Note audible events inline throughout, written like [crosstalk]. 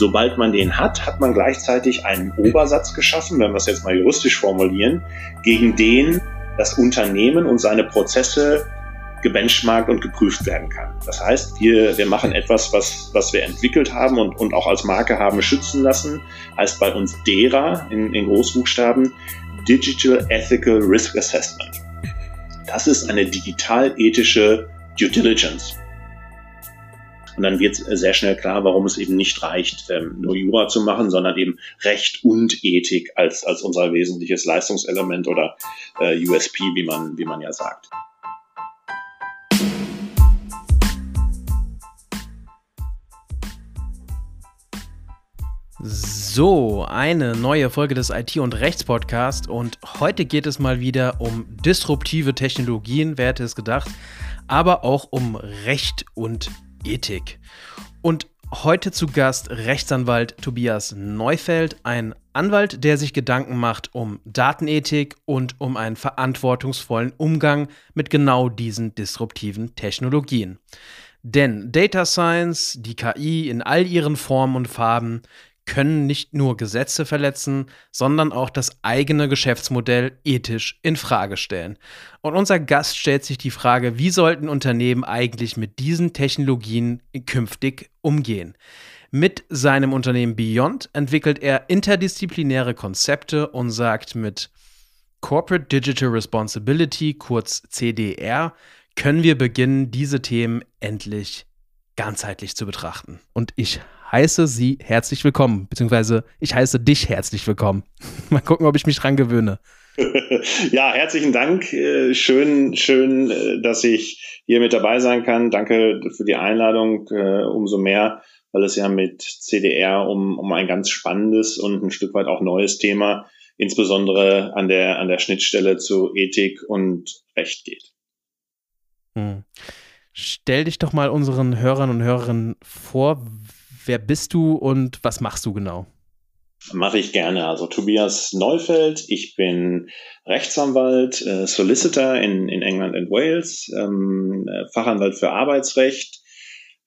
Sobald man den hat, hat man gleichzeitig einen Obersatz geschaffen, wenn wir es jetzt mal juristisch formulieren, gegen den das Unternehmen und seine Prozesse gebenchmarkt und geprüft werden kann. Das heißt, wir, wir machen etwas, was, was wir entwickelt haben und, und auch als Marke haben schützen lassen, heißt bei uns DERA in, in Großbuchstaben, Digital Ethical Risk Assessment. Das ist eine digital-ethische Due Diligence. Und dann wird sehr schnell klar, warum es eben nicht reicht, ähm, nur Jura zu machen, sondern eben Recht und Ethik als, als unser wesentliches Leistungselement oder äh, USP, wie man, wie man ja sagt. So, eine neue Folge des IT- und Rechts-Podcast und heute geht es mal wieder um disruptive Technologien, wer hätte es gedacht, aber auch um Recht und Ethik. Und heute zu Gast Rechtsanwalt Tobias Neufeld, ein Anwalt, der sich Gedanken macht um Datenethik und um einen verantwortungsvollen Umgang mit genau diesen disruptiven Technologien. Denn Data Science, die KI in all ihren Formen und Farben, können nicht nur Gesetze verletzen, sondern auch das eigene Geschäftsmodell ethisch in Frage stellen. Und unser Gast stellt sich die Frage, wie sollten Unternehmen eigentlich mit diesen Technologien künftig umgehen? Mit seinem Unternehmen Beyond entwickelt er interdisziplinäre Konzepte und sagt mit Corporate Digital Responsibility, kurz CDR, können wir beginnen, diese Themen endlich ganzheitlich zu betrachten. Und ich heiße Sie herzlich willkommen, beziehungsweise ich heiße dich herzlich willkommen. [laughs] Mal gucken, ob ich mich dran gewöhne. [laughs] Ja, herzlichen Dank. Äh, schön, schön, äh, dass ich hier mit dabei sein kann. Danke für die Einladung. Äh, umso mehr, weil es ja mit CDR um, um ein ganz spannendes und ein Stück weit auch neues Thema, insbesondere an der, an der Schnittstelle zu Ethik und Recht geht. Hm. Stell dich doch mal unseren Hörern und Hörerinnen vor, Wer bist du und was machst du genau? Mache ich gerne. Also Tobias Neufeld, ich bin Rechtsanwalt, äh, Solicitor in, in England und Wales, ähm, Fachanwalt für Arbeitsrecht,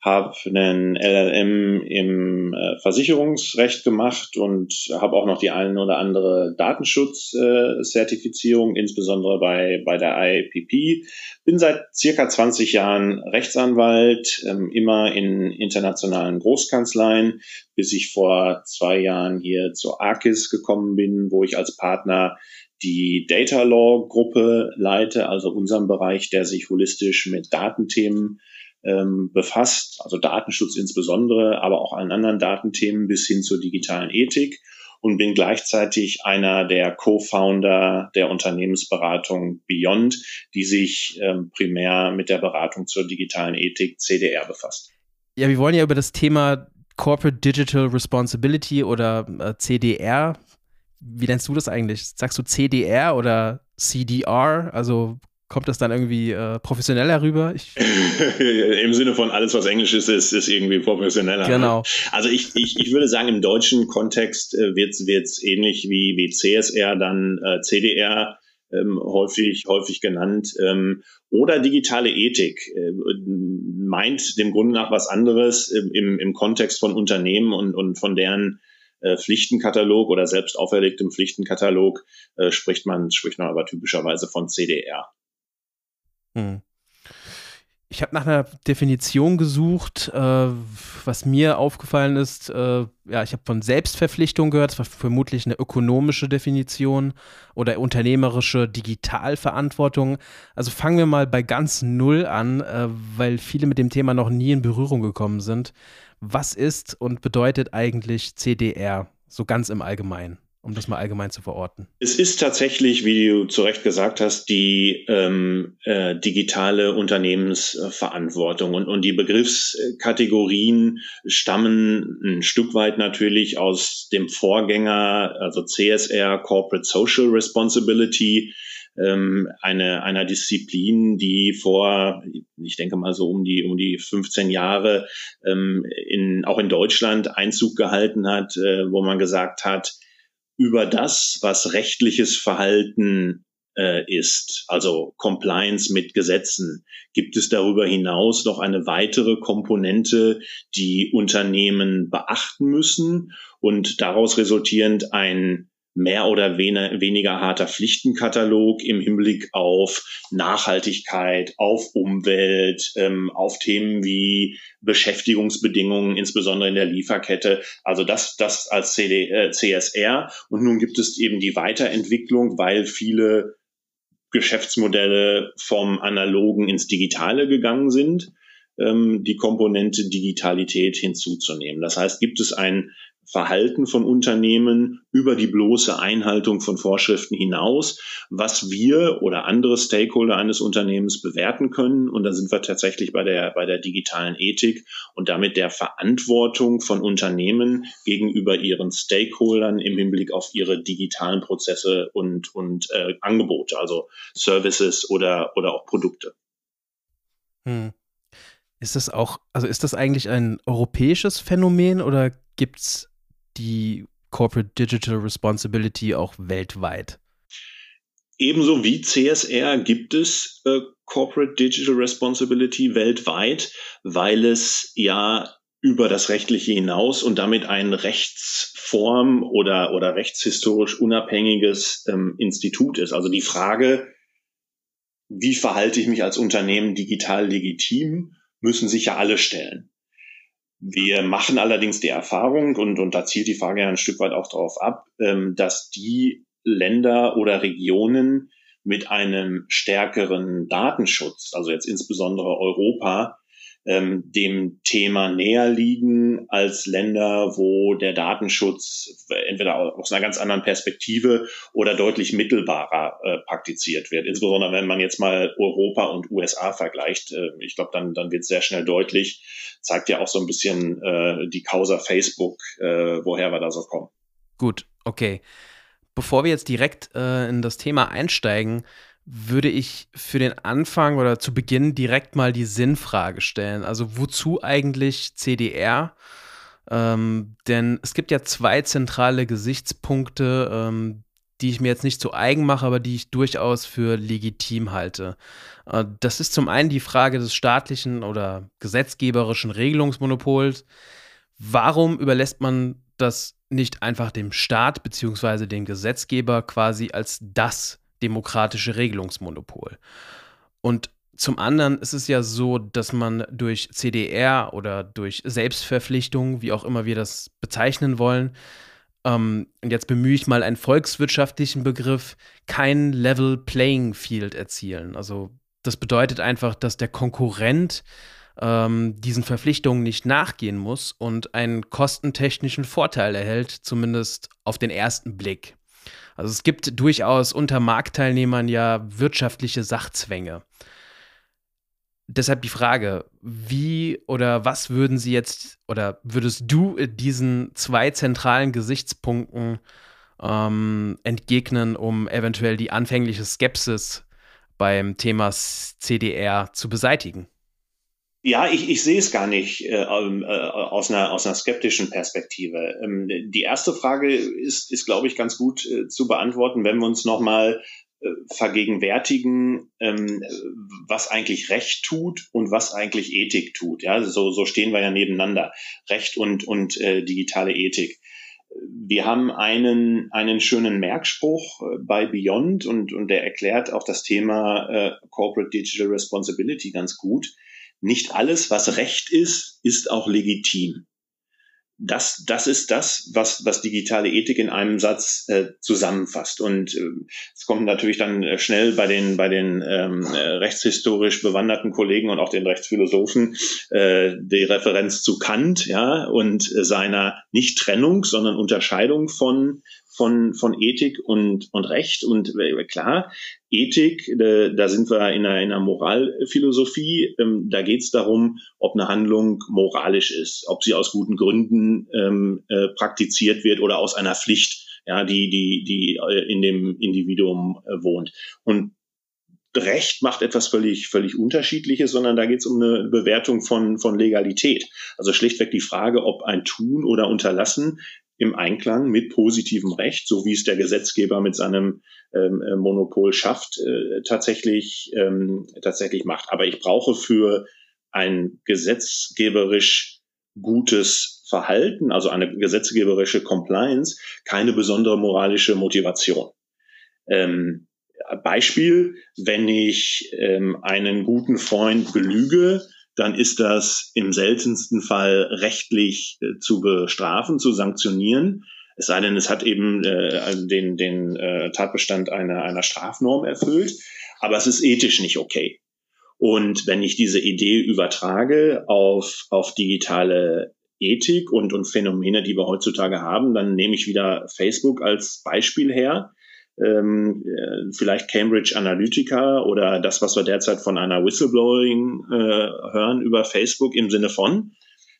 habe einen LLM im äh, Versicherungsrecht gemacht und habe auch noch die ein oder andere Datenschutzertifizierung, äh, insbesondere bei, bei der IAPP. Bin seit circa 20 Jahren Rechtsanwalt, ähm, immer in internationalen Großkanzleien, bis ich vor zwei Jahren hier zur ARCIS gekommen bin, wo ich als Partner die Data Law Gruppe leite, also unseren Bereich, der sich holistisch mit Datenthemen ähm, befasst, also Datenschutz insbesondere, aber auch an anderen Datenthemen bis hin zur digitalen Ethik und bin gleichzeitig einer der Co-Founder der Unternehmensberatung Beyond, die sich ähm, primär mit der Beratung zur digitalen Ethik CDR befasst. Ja, wir wollen ja über das Thema Corporate Digital Responsibility oder äh, CDR. Wie nennst du das eigentlich? Sagst du CDR oder CDR? Also kommt das dann irgendwie äh, professioneller rüber? [laughs] Im Sinne von alles, was Englisch ist, ist, ist irgendwie professioneller. Genau. Also ich, ich, ich würde sagen, im deutschen Kontext äh, wird es ähnlich wie, wie CSR dann äh, CDR ähm, häufig, häufig genannt. Ähm, oder digitale Ethik äh, meint dem Grunde nach was anderes im, im Kontext von Unternehmen und, und von deren äh, Pflichtenkatalog oder selbst auferlegtem Pflichtenkatalog äh, spricht man, spricht man aber typischerweise von CDR. Hm. Ich habe nach einer Definition gesucht, äh, was mir aufgefallen ist. Äh, ja, ich habe von Selbstverpflichtung gehört, das war vermutlich eine ökonomische Definition oder unternehmerische Digitalverantwortung. Also fangen wir mal bei ganz Null an, äh, weil viele mit dem Thema noch nie in Berührung gekommen sind. Was ist und bedeutet eigentlich CDR, so ganz im Allgemeinen? Um das mal allgemein zu verorten? Es ist tatsächlich, wie du zu Recht gesagt hast, die ähm, äh, digitale Unternehmensverantwortung. Und, und die Begriffskategorien stammen ein Stück weit natürlich aus dem Vorgänger, also CSR, Corporate Social Responsibility, ähm, eine, einer Disziplin, die vor, ich denke mal so um die, um die 15 Jahre ähm, in, auch in Deutschland Einzug gehalten hat, äh, wo man gesagt hat, über das, was rechtliches Verhalten äh, ist, also Compliance mit Gesetzen. Gibt es darüber hinaus noch eine weitere Komponente, die Unternehmen beachten müssen und daraus resultierend ein mehr oder weniger harter Pflichtenkatalog im Hinblick auf Nachhaltigkeit, auf Umwelt, ähm, auf Themen wie Beschäftigungsbedingungen, insbesondere in der Lieferkette. Also das, das als CD, äh, CSR. Und nun gibt es eben die Weiterentwicklung, weil viele Geschäftsmodelle vom Analogen ins Digitale gegangen sind, ähm, die Komponente Digitalität hinzuzunehmen. Das heißt, gibt es ein Verhalten von Unternehmen über die bloße Einhaltung von Vorschriften hinaus, was wir oder andere Stakeholder eines Unternehmens bewerten können. Und da sind wir tatsächlich bei der, bei der digitalen Ethik und damit der Verantwortung von Unternehmen gegenüber ihren Stakeholdern im Hinblick auf ihre digitalen Prozesse und, und äh, Angebote, also Services oder, oder auch Produkte. Hm. Ist das auch, also ist das eigentlich ein europäisches Phänomen oder gibt es die Corporate Digital Responsibility auch weltweit? Ebenso wie CSR gibt es äh, Corporate Digital Responsibility weltweit, weil es ja über das Rechtliche hinaus und damit ein Rechtsform oder, oder rechtshistorisch unabhängiges ähm, Institut ist. Also die Frage, wie verhalte ich mich als Unternehmen digital legitim, müssen sich ja alle stellen. Wir machen allerdings die Erfahrung, und, und da zielt die Frage ja ein Stück weit auch darauf ab, ähm, dass die Länder oder Regionen mit einem stärkeren Datenschutz, also jetzt insbesondere Europa, ähm, dem Thema näher liegen als Länder, wo der Datenschutz entweder aus einer ganz anderen Perspektive oder deutlich mittelbarer äh, praktiziert wird. Insbesondere wenn man jetzt mal Europa und USA vergleicht. Äh, ich glaube, dann, dann wird sehr schnell deutlich, zeigt ja auch so ein bisschen äh, die Causa Facebook, äh, woher wir da so kommen. Gut, okay. Bevor wir jetzt direkt äh, in das Thema einsteigen, würde ich für den Anfang oder zu Beginn direkt mal die Sinnfrage stellen. Also wozu eigentlich CDR? Ähm, denn es gibt ja zwei zentrale Gesichtspunkte, ähm, die ich mir jetzt nicht zu eigen mache, aber die ich durchaus für legitim halte. Äh, das ist zum einen die Frage des staatlichen oder gesetzgeberischen Regelungsmonopols. Warum überlässt man das nicht einfach dem Staat bzw. dem Gesetzgeber quasi als das demokratische Regelungsmonopol. Und zum anderen ist es ja so, dass man durch CDR oder durch Selbstverpflichtung, wie auch immer wir das bezeichnen wollen, ähm, und jetzt bemühe ich mal einen volkswirtschaftlichen Begriff, kein Level Playing Field erzielen. Also das bedeutet einfach, dass der Konkurrent ähm, diesen Verpflichtungen nicht nachgehen muss und einen kostentechnischen Vorteil erhält, zumindest auf den ersten Blick. Also es gibt durchaus unter Marktteilnehmern ja wirtschaftliche Sachzwänge. Deshalb die Frage, wie oder was würden Sie jetzt oder würdest du diesen zwei zentralen Gesichtspunkten ähm, entgegnen, um eventuell die anfängliche Skepsis beim Thema CDR zu beseitigen? Ja, ich, ich sehe es gar nicht äh, ähm, äh, aus, einer, aus einer skeptischen Perspektive. Ähm, die erste Frage ist, ist glaube ich, ganz gut äh, zu beantworten, wenn wir uns nochmal äh, vergegenwärtigen, ähm, was eigentlich Recht tut und was eigentlich Ethik tut. Ja, so, so stehen wir ja nebeneinander. Recht und, und äh, digitale Ethik. Wir haben einen, einen schönen Merkspruch äh, bei Beyond und, und der erklärt auch das Thema äh, Corporate Digital Responsibility ganz gut nicht alles, was Recht ist, ist auch legitim. Das, das ist das, was, was digitale Ethik in einem Satz äh, zusammenfasst. Und äh, es kommt natürlich dann äh, schnell bei den, bei den ähm, äh, rechtshistorisch bewanderten Kollegen und auch den Rechtsphilosophen äh, die Referenz zu Kant ja, und äh, seiner nicht Trennung, sondern Unterscheidung von von, von Ethik und, und Recht. Und äh, klar, Ethik, äh, da sind wir in einer, in einer Moralphilosophie. Ähm, da geht es darum, ob eine Handlung moralisch ist, ob sie aus guten Gründen ähm, äh, praktiziert wird oder aus einer Pflicht, ja, die, die, die äh, in dem Individuum wohnt. Und Recht macht etwas völlig, völlig Unterschiedliches, sondern da geht es um eine Bewertung von, von Legalität. Also schlichtweg die Frage, ob ein Tun oder Unterlassen im Einklang mit positivem Recht, so wie es der Gesetzgeber mit seinem ähm, äh, Monopol schafft, äh, tatsächlich, ähm, tatsächlich macht. Aber ich brauche für ein gesetzgeberisch gutes Verhalten, also eine gesetzgeberische Compliance, keine besondere moralische Motivation. Ähm, Beispiel, wenn ich ähm, einen guten Freund belüge, dann ist das im seltensten Fall rechtlich äh, zu bestrafen, zu sanktionieren. Es sei denn, es hat eben äh, den, den äh, Tatbestand einer, einer Strafnorm erfüllt. Aber es ist ethisch nicht okay. Und wenn ich diese Idee übertrage auf, auf digitale Ethik und, und Phänomene, die wir heutzutage haben, dann nehme ich wieder Facebook als Beispiel her ähm, äh, vielleicht Cambridge Analytica oder das, was wir derzeit von einer Whistleblowing äh, hören über Facebook im Sinne von,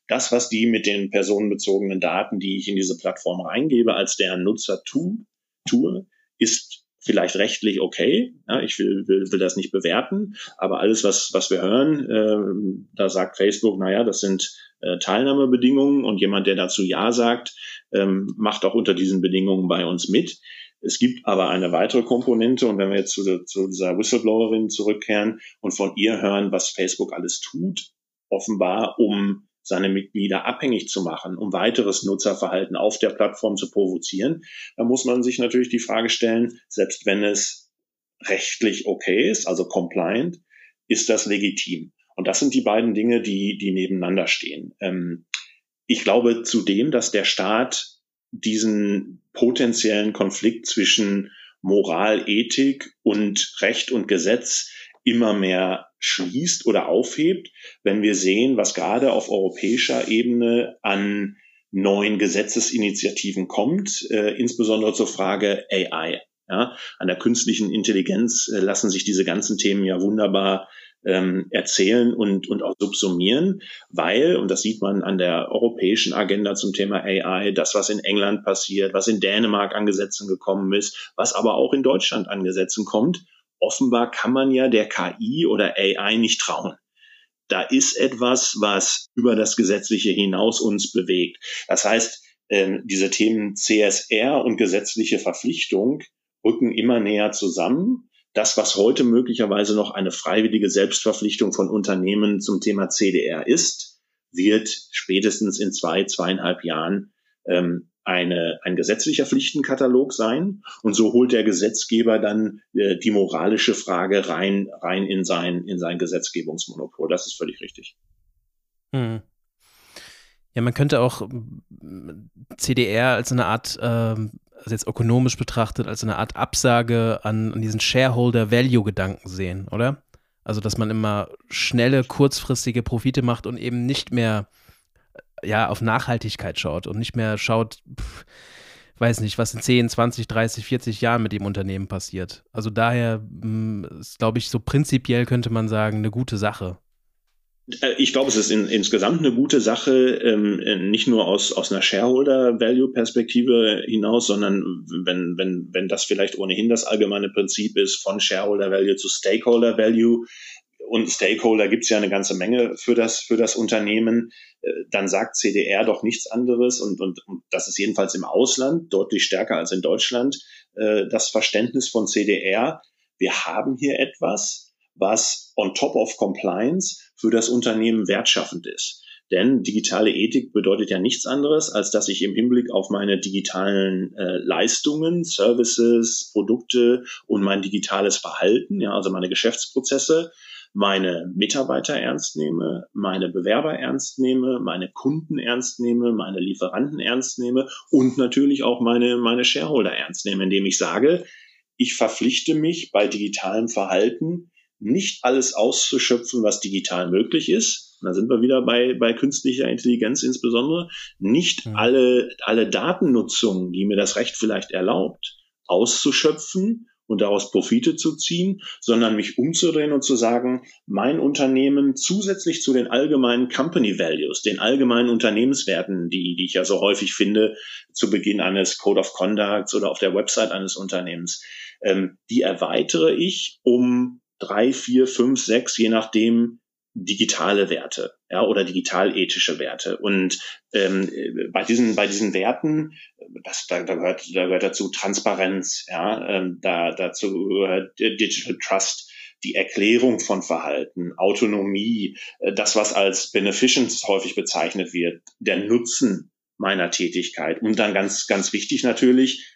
das, was die mit den personenbezogenen Daten, die ich in diese Plattform reingebe, als deren Nutzer tu, tue, ist vielleicht rechtlich okay. Ja, ich will, will, will das nicht bewerten, aber alles, was, was wir hören, äh, da sagt Facebook, naja, das sind äh, Teilnahmebedingungen und jemand, der dazu Ja sagt, ähm, macht auch unter diesen Bedingungen bei uns mit. Es gibt aber eine weitere Komponente und wenn wir jetzt zu, zu dieser Whistleblowerin zurückkehren und von ihr hören, was Facebook alles tut, offenbar um seine Mitglieder abhängig zu machen, um weiteres Nutzerverhalten auf der Plattform zu provozieren, dann muss man sich natürlich die Frage stellen, selbst wenn es rechtlich okay ist, also compliant, ist das legitim? Und das sind die beiden Dinge, die, die nebeneinander stehen. Ähm, ich glaube zudem, dass der Staat diesen potenziellen Konflikt zwischen Moral, Ethik und Recht und Gesetz immer mehr schließt oder aufhebt, wenn wir sehen, was gerade auf europäischer Ebene an neuen Gesetzesinitiativen kommt, äh, insbesondere zur Frage AI. Ja, an der künstlichen Intelligenz äh, lassen sich diese ganzen Themen ja wunderbar ähm, erzählen und, und auch subsumieren, weil, und das sieht man an der europäischen Agenda zum Thema AI, das, was in England passiert, was in Dänemark an Gesetzen gekommen ist, was aber auch in Deutschland an Gesetzen kommt, offenbar kann man ja der KI oder AI nicht trauen. Da ist etwas, was über das Gesetzliche hinaus uns bewegt. Das heißt, ähm, diese Themen CSR und gesetzliche Verpflichtung rücken immer näher zusammen das, was heute möglicherweise noch eine freiwillige Selbstverpflichtung von Unternehmen zum Thema CDR ist, wird spätestens in zwei, zweieinhalb Jahren ähm, eine, ein gesetzlicher Pflichtenkatalog sein. Und so holt der Gesetzgeber dann äh, die moralische Frage rein, rein in sein, in sein Gesetzgebungsmonopol. Das ist völlig richtig. Hm. Ja, man könnte auch CDR als eine Art ähm, also jetzt ökonomisch betrachtet, als eine Art Absage an, an diesen Shareholder-Value-Gedanken sehen, oder? Also, dass man immer schnelle, kurzfristige Profite macht und eben nicht mehr ja, auf Nachhaltigkeit schaut und nicht mehr schaut, pff, weiß nicht, was in 10, 20, 30, 40 Jahren mit dem Unternehmen passiert. Also daher hm, ist, glaube ich, so prinzipiell könnte man sagen, eine gute Sache. Äh, ich glaube, es ist in, insgesamt eine gute Sache, ähm, äh, nicht nur aus, aus einer Shareholder-Value-Perspektive hinaus, sondern wenn, wenn, wenn das vielleicht ohnehin das allgemeine Prinzip ist, von Shareholder-Value zu Stakeholder-Value, und Stakeholder gibt es ja eine ganze Menge für das, für das Unternehmen, äh, dann sagt CDR doch nichts anderes und, und, und das ist jedenfalls im Ausland deutlich stärker als in Deutschland, das Verständnis von CDR. Wir haben hier etwas, was on top of compliance für das Unternehmen wertschaffend ist. Denn digitale Ethik bedeutet ja nichts anderes, als dass ich im Hinblick auf meine digitalen äh, Leistungen, Services, Produkte und mein digitales Verhalten, ja, also meine Geschäftsprozesse, meine Mitarbeiter ernst nehme, meine Bewerber ernst nehme, meine Kunden ernst nehme, meine Lieferanten ernst nehme und natürlich auch meine, meine Shareholder ernst nehme, indem ich sage, ich verpflichte mich bei digitalem Verhalten nicht alles auszuschöpfen, was digital möglich ist. da sind wir wieder bei, bei künstlicher Intelligenz insbesondere. Nicht mhm. alle, alle Datennutzungen, die mir das Recht vielleicht erlaubt, auszuschöpfen und daraus Profite zu ziehen, sondern mich umzudrehen und zu sagen, mein Unternehmen zusätzlich zu den allgemeinen Company Values, den allgemeinen Unternehmenswerten, die, die ich ja so häufig finde, zu Beginn eines Code of Conduct oder auf der Website eines Unternehmens, ähm, die erweitere ich um drei, vier, fünf, sechs, je nachdem, digitale Werte ja, oder digitalethische Werte. Und ähm, bei diesen bei diesen Werten, das da, da gehört da gehört dazu Transparenz, ja, ähm, da dazu gehört Digital Trust, die Erklärung von Verhalten, Autonomie, äh, das was als Beneficence häufig bezeichnet wird, der Nutzen meiner Tätigkeit und dann ganz ganz wichtig natürlich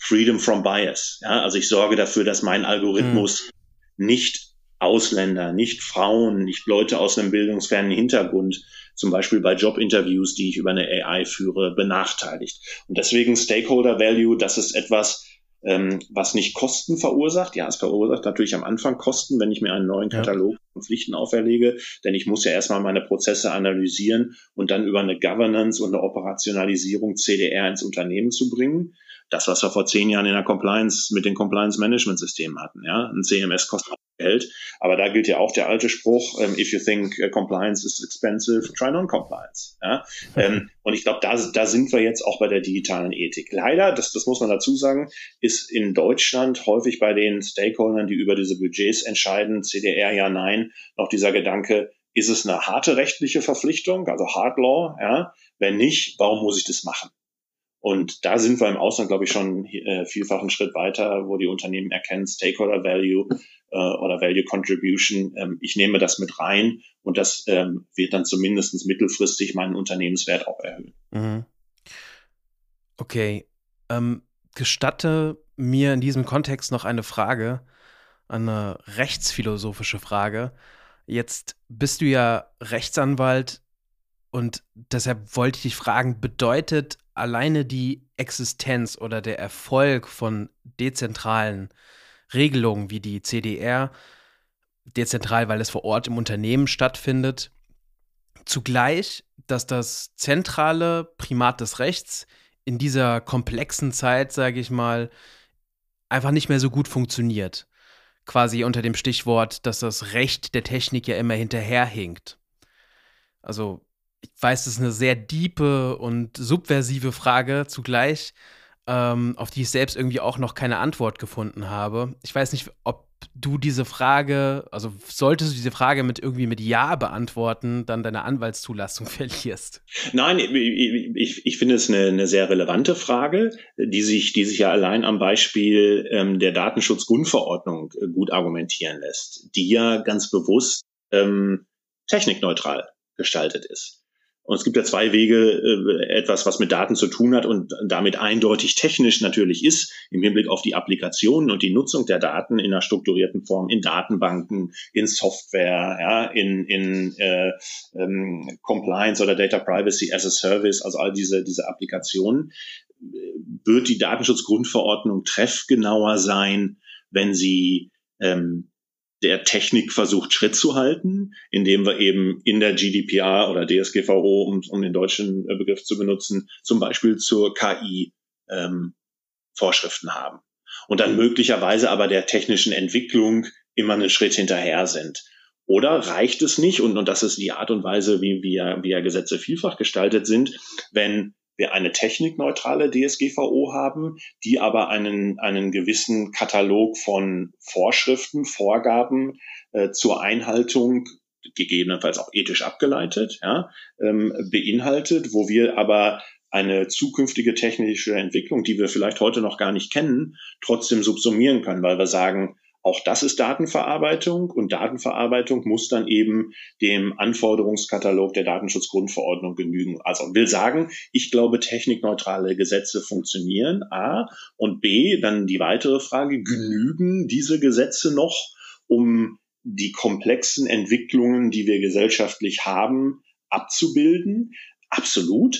Freedom from Bias. Ja, also ich sorge dafür, dass mein Algorithmus mhm. Nicht Ausländer, nicht Frauen, nicht Leute aus einem bildungsfernen Hintergrund, zum Beispiel bei Jobinterviews, die ich über eine AI führe, benachteiligt. Und deswegen Stakeholder Value, das ist etwas, ähm, was nicht Kosten verursacht. Ja, es verursacht natürlich am Anfang Kosten, wenn ich mir einen neuen Katalog von Pflichten auferlege, denn ich muss ja erstmal meine Prozesse analysieren und dann über eine Governance und eine Operationalisierung CDR ins Unternehmen zu bringen das, was wir vor zehn Jahren in der Compliance mit den Compliance-Management-Systemen hatten. Ja, ein CMS kostet Geld, aber da gilt ja auch der alte Spruch: um, If you think uh, compliance is expensive, try non-compliance. Ja? ähm, und ich glaube, da, da sind wir jetzt auch bei der digitalen Ethik. Leider, das, das muss man dazu sagen, ist in Deutschland häufig bei den Stakeholdern, die über diese Budgets entscheiden, CDR ja, nein, noch dieser Gedanke, ist es eine harte rechtliche Verpflichtung, also Hard Law, ja? Wenn nicht, warum muss ich das machen? Und da sind wir im Ausland, glaube ich, schon äh, vielfach einen Schritt weiter, wo die Unternehmen erkennen, Stakeholder Value äh, oder Value Contribution. Ähm, ich nehme das mit rein und das ähm, wird dann zumindest mittelfristig meinen Unternehmenswert auch erhöhen. Mhm. Okay. Ähm, gestatte mir in diesem Kontext noch eine Frage, eine rechtsphilosophische Frage. Jetzt bist du ja Rechtsanwalt und deshalb wollte ich dich fragen, bedeutet alleine die Existenz oder der Erfolg von dezentralen Regelungen wie die CDR, dezentral, weil es vor Ort im Unternehmen stattfindet, zugleich, dass das zentrale Primat des Rechts in dieser komplexen Zeit, sage ich mal, einfach nicht mehr so gut funktioniert. Quasi unter dem Stichwort, dass das Recht der Technik ja immer hinterherhinkt. Also ich weiß, das ist eine sehr diepe und subversive Frage zugleich, ähm, auf die ich selbst irgendwie auch noch keine Antwort gefunden habe. Ich weiß nicht, ob du diese Frage, also solltest du diese Frage mit irgendwie mit Ja beantworten, dann deine Anwaltszulassung [laughs] verlierst. Nein, ich, ich, finde es eine, eine sehr relevante Frage, die sich, die sich ja allein am Beispiel ähm, der Datenschutzgrundverordnung äh, gut argumentieren lässt, die ja ganz bewusst ähm, technikneutral gestaltet ist. Und es gibt ja zwei Wege, äh, etwas, was mit Daten zu tun hat und damit eindeutig technisch natürlich ist, im Hinblick auf die Applikationen und die Nutzung der Daten in einer strukturierten Form, in Datenbanken, in Software, ja, in, in äh, ähm, Compliance oder Data Privacy as a Service, also all diese, diese Applikationen, wird die Datenschutzgrundverordnung treffgenauer sein, wenn sie ähm, der Technik versucht, Schritt zu halten, indem wir eben in der GDPR oder DSGVO, um, um den deutschen äh, Begriff zu benutzen, zum Beispiel zur KI ähm, Vorschriften haben. Und dann möglicherweise aber der technischen Entwicklung immer einen Schritt hinterher sind. Oder reicht es nicht, und, und das ist die Art und Weise, wie wir, wie ja Gesetze vielfach gestaltet sind, wenn wir eine technikneutrale DSGVO haben, die aber einen, einen gewissen Katalog von Vorschriften, Vorgaben äh, zur Einhaltung gegebenenfalls auch ethisch abgeleitet, ja, ähm, beinhaltet, wo wir aber eine zukünftige technische Entwicklung, die wir vielleicht heute noch gar nicht kennen, trotzdem subsumieren können, weil wir sagen, auch das ist Datenverarbeitung und Datenverarbeitung muss dann eben dem Anforderungskatalog der Datenschutzgrundverordnung genügen. Also will sagen, ich glaube, technikneutrale Gesetze funktionieren, A, und B, dann die weitere Frage, genügen diese Gesetze noch, um die komplexen Entwicklungen, die wir gesellschaftlich haben, abzubilden? Absolut.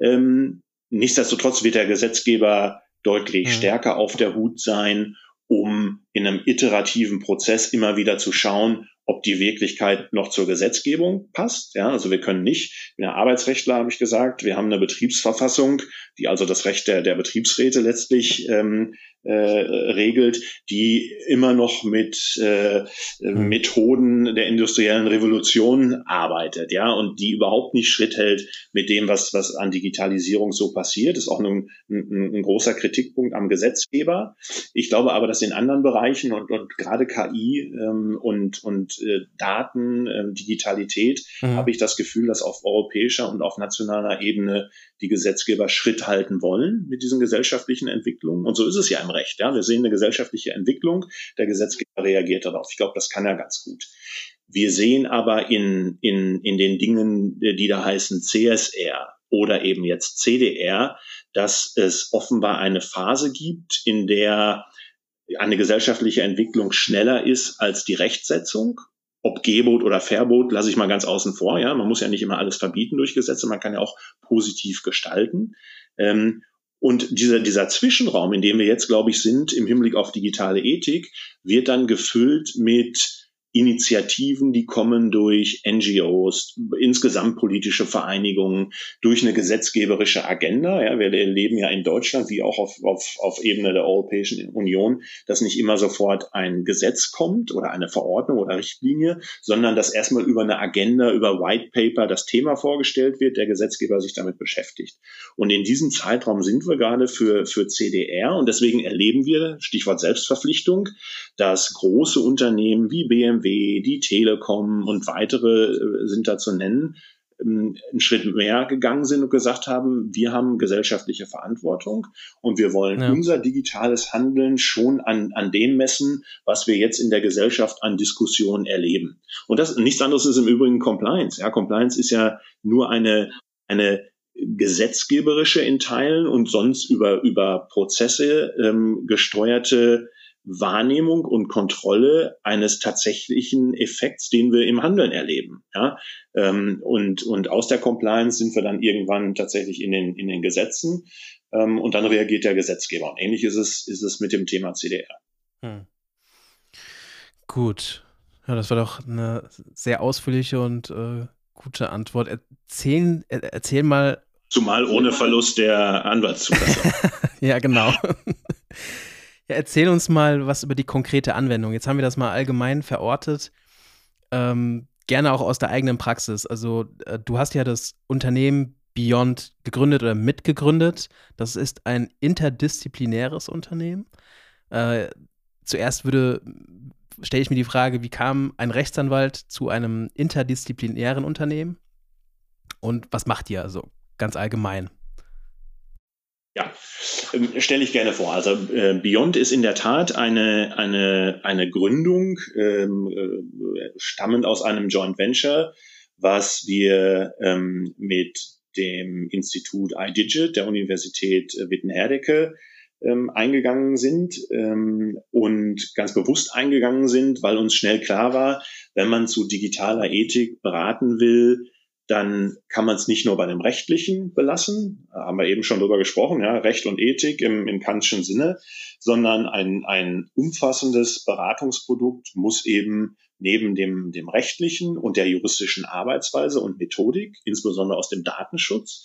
Ähm, nichtsdestotrotz wird der Gesetzgeber deutlich mhm. stärker auf der Hut sein um in einem iterativen Prozess immer wieder zu schauen, ob die Wirklichkeit noch zur Gesetzgebung passt. Ja, also wir können nicht, ich bin ja Arbeitsrechtler, habe ich gesagt, wir haben eine Betriebsverfassung, die also das Recht der, der Betriebsräte letztlich ähm, äh, regelt, die immer noch mit äh, mhm. Methoden der industriellen Revolution arbeitet, ja, und die überhaupt nicht Schritt hält mit dem, was, was an Digitalisierung so passiert. Das ist auch ein, ein, ein großer Kritikpunkt am Gesetzgeber. Ich glaube aber, dass in anderen Bereichen Bereichen und, und gerade KI ähm, und, und äh, Daten, ähm, Digitalität, mhm. habe ich das Gefühl, dass auf europäischer und auf nationaler Ebene die Gesetzgeber Schritt halten wollen mit diesen gesellschaftlichen Entwicklungen. Und so ist es ja im Recht. Ja, wir sehen eine gesellschaftliche Entwicklung, der Gesetzgeber reagiert darauf. Ich glaube, das kann er ganz gut. Wir sehen aber in, in, in den Dingen, die da heißen CSR oder eben jetzt CDR, dass es offenbar eine Phase gibt, in der eine gesellschaftliche Entwicklung schneller ist als die Rechtsetzung. Ob Gebot oder Verbot lasse ich mal ganz außen vor. Ja, man muss ja nicht immer alles verbieten durch Gesetze, man kann ja auch positiv gestalten. Ähm, und dieser, dieser Zwischenraum, in dem wir jetzt, glaube ich, sind im Hinblick auf digitale Ethik, wird dann gefüllt mit Initiativen, die kommen durch NGOs, insgesamt politische Vereinigungen, durch eine gesetzgeberische Agenda. Ja, wir erleben ja in Deutschland wie auch auf, auf, auf Ebene der Europäischen Union, dass nicht immer sofort ein Gesetz kommt oder eine Verordnung oder Richtlinie, sondern dass erstmal über eine Agenda, über White Paper das Thema vorgestellt wird, der Gesetzgeber sich damit beschäftigt. Und in diesem Zeitraum sind wir gerade für, für CDR und deswegen erleben wir, Stichwort Selbstverpflichtung, dass große Unternehmen wie BMW, die Telekom und weitere äh, sind da zu nennen, ähm, einen Schritt mehr gegangen sind und gesagt haben, wir haben gesellschaftliche Verantwortung und wir wollen ja. unser digitales Handeln schon an, an dem messen, was wir jetzt in der Gesellschaft an Diskussionen erleben. Und das nichts anderes ist im Übrigen Compliance. Ja, Compliance ist ja nur eine, eine gesetzgeberische in Teilen und sonst über, über Prozesse ähm, gesteuerte Wahrnehmung und Kontrolle eines tatsächlichen Effekts, den wir im Handeln erleben. Ja? Ähm, und, und aus der Compliance sind wir dann irgendwann tatsächlich in den, in den Gesetzen ähm, und dann reagiert der Gesetzgeber. Und ähnlich ist es, ist es mit dem Thema CDR. Hm. Gut. Ja, das war doch eine sehr ausführliche und äh, gute Antwort. Erzählen, erzähl mal. Zumal ohne Verlust der Anwaltszulassung. [laughs] ja, genau. Ja, erzähl uns mal was über die konkrete Anwendung. Jetzt haben wir das mal allgemein verortet. Ähm, gerne auch aus der eigenen Praxis. Also, äh, du hast ja das Unternehmen Beyond gegründet oder mitgegründet. Das ist ein interdisziplinäres Unternehmen. Äh, zuerst würde stelle ich mir die Frage, wie kam ein Rechtsanwalt zu einem interdisziplinären Unternehmen? Und was macht ihr also ganz allgemein? Ja, ähm, stelle ich gerne vor. Also äh, Beyond ist in der Tat eine, eine, eine Gründung, ähm, äh, stammend aus einem Joint Venture, was wir ähm, mit dem Institut iDigit der Universität Witten-Herdecke ähm, eingegangen sind ähm, und ganz bewusst eingegangen sind, weil uns schnell klar war, wenn man zu digitaler Ethik beraten will, dann kann man es nicht nur bei dem Rechtlichen belassen, haben wir eben schon drüber gesprochen, ja, Recht und Ethik im, im Kantschen Sinne, sondern ein, ein umfassendes Beratungsprodukt muss eben neben dem, dem rechtlichen und der juristischen Arbeitsweise und Methodik, insbesondere aus dem Datenschutz,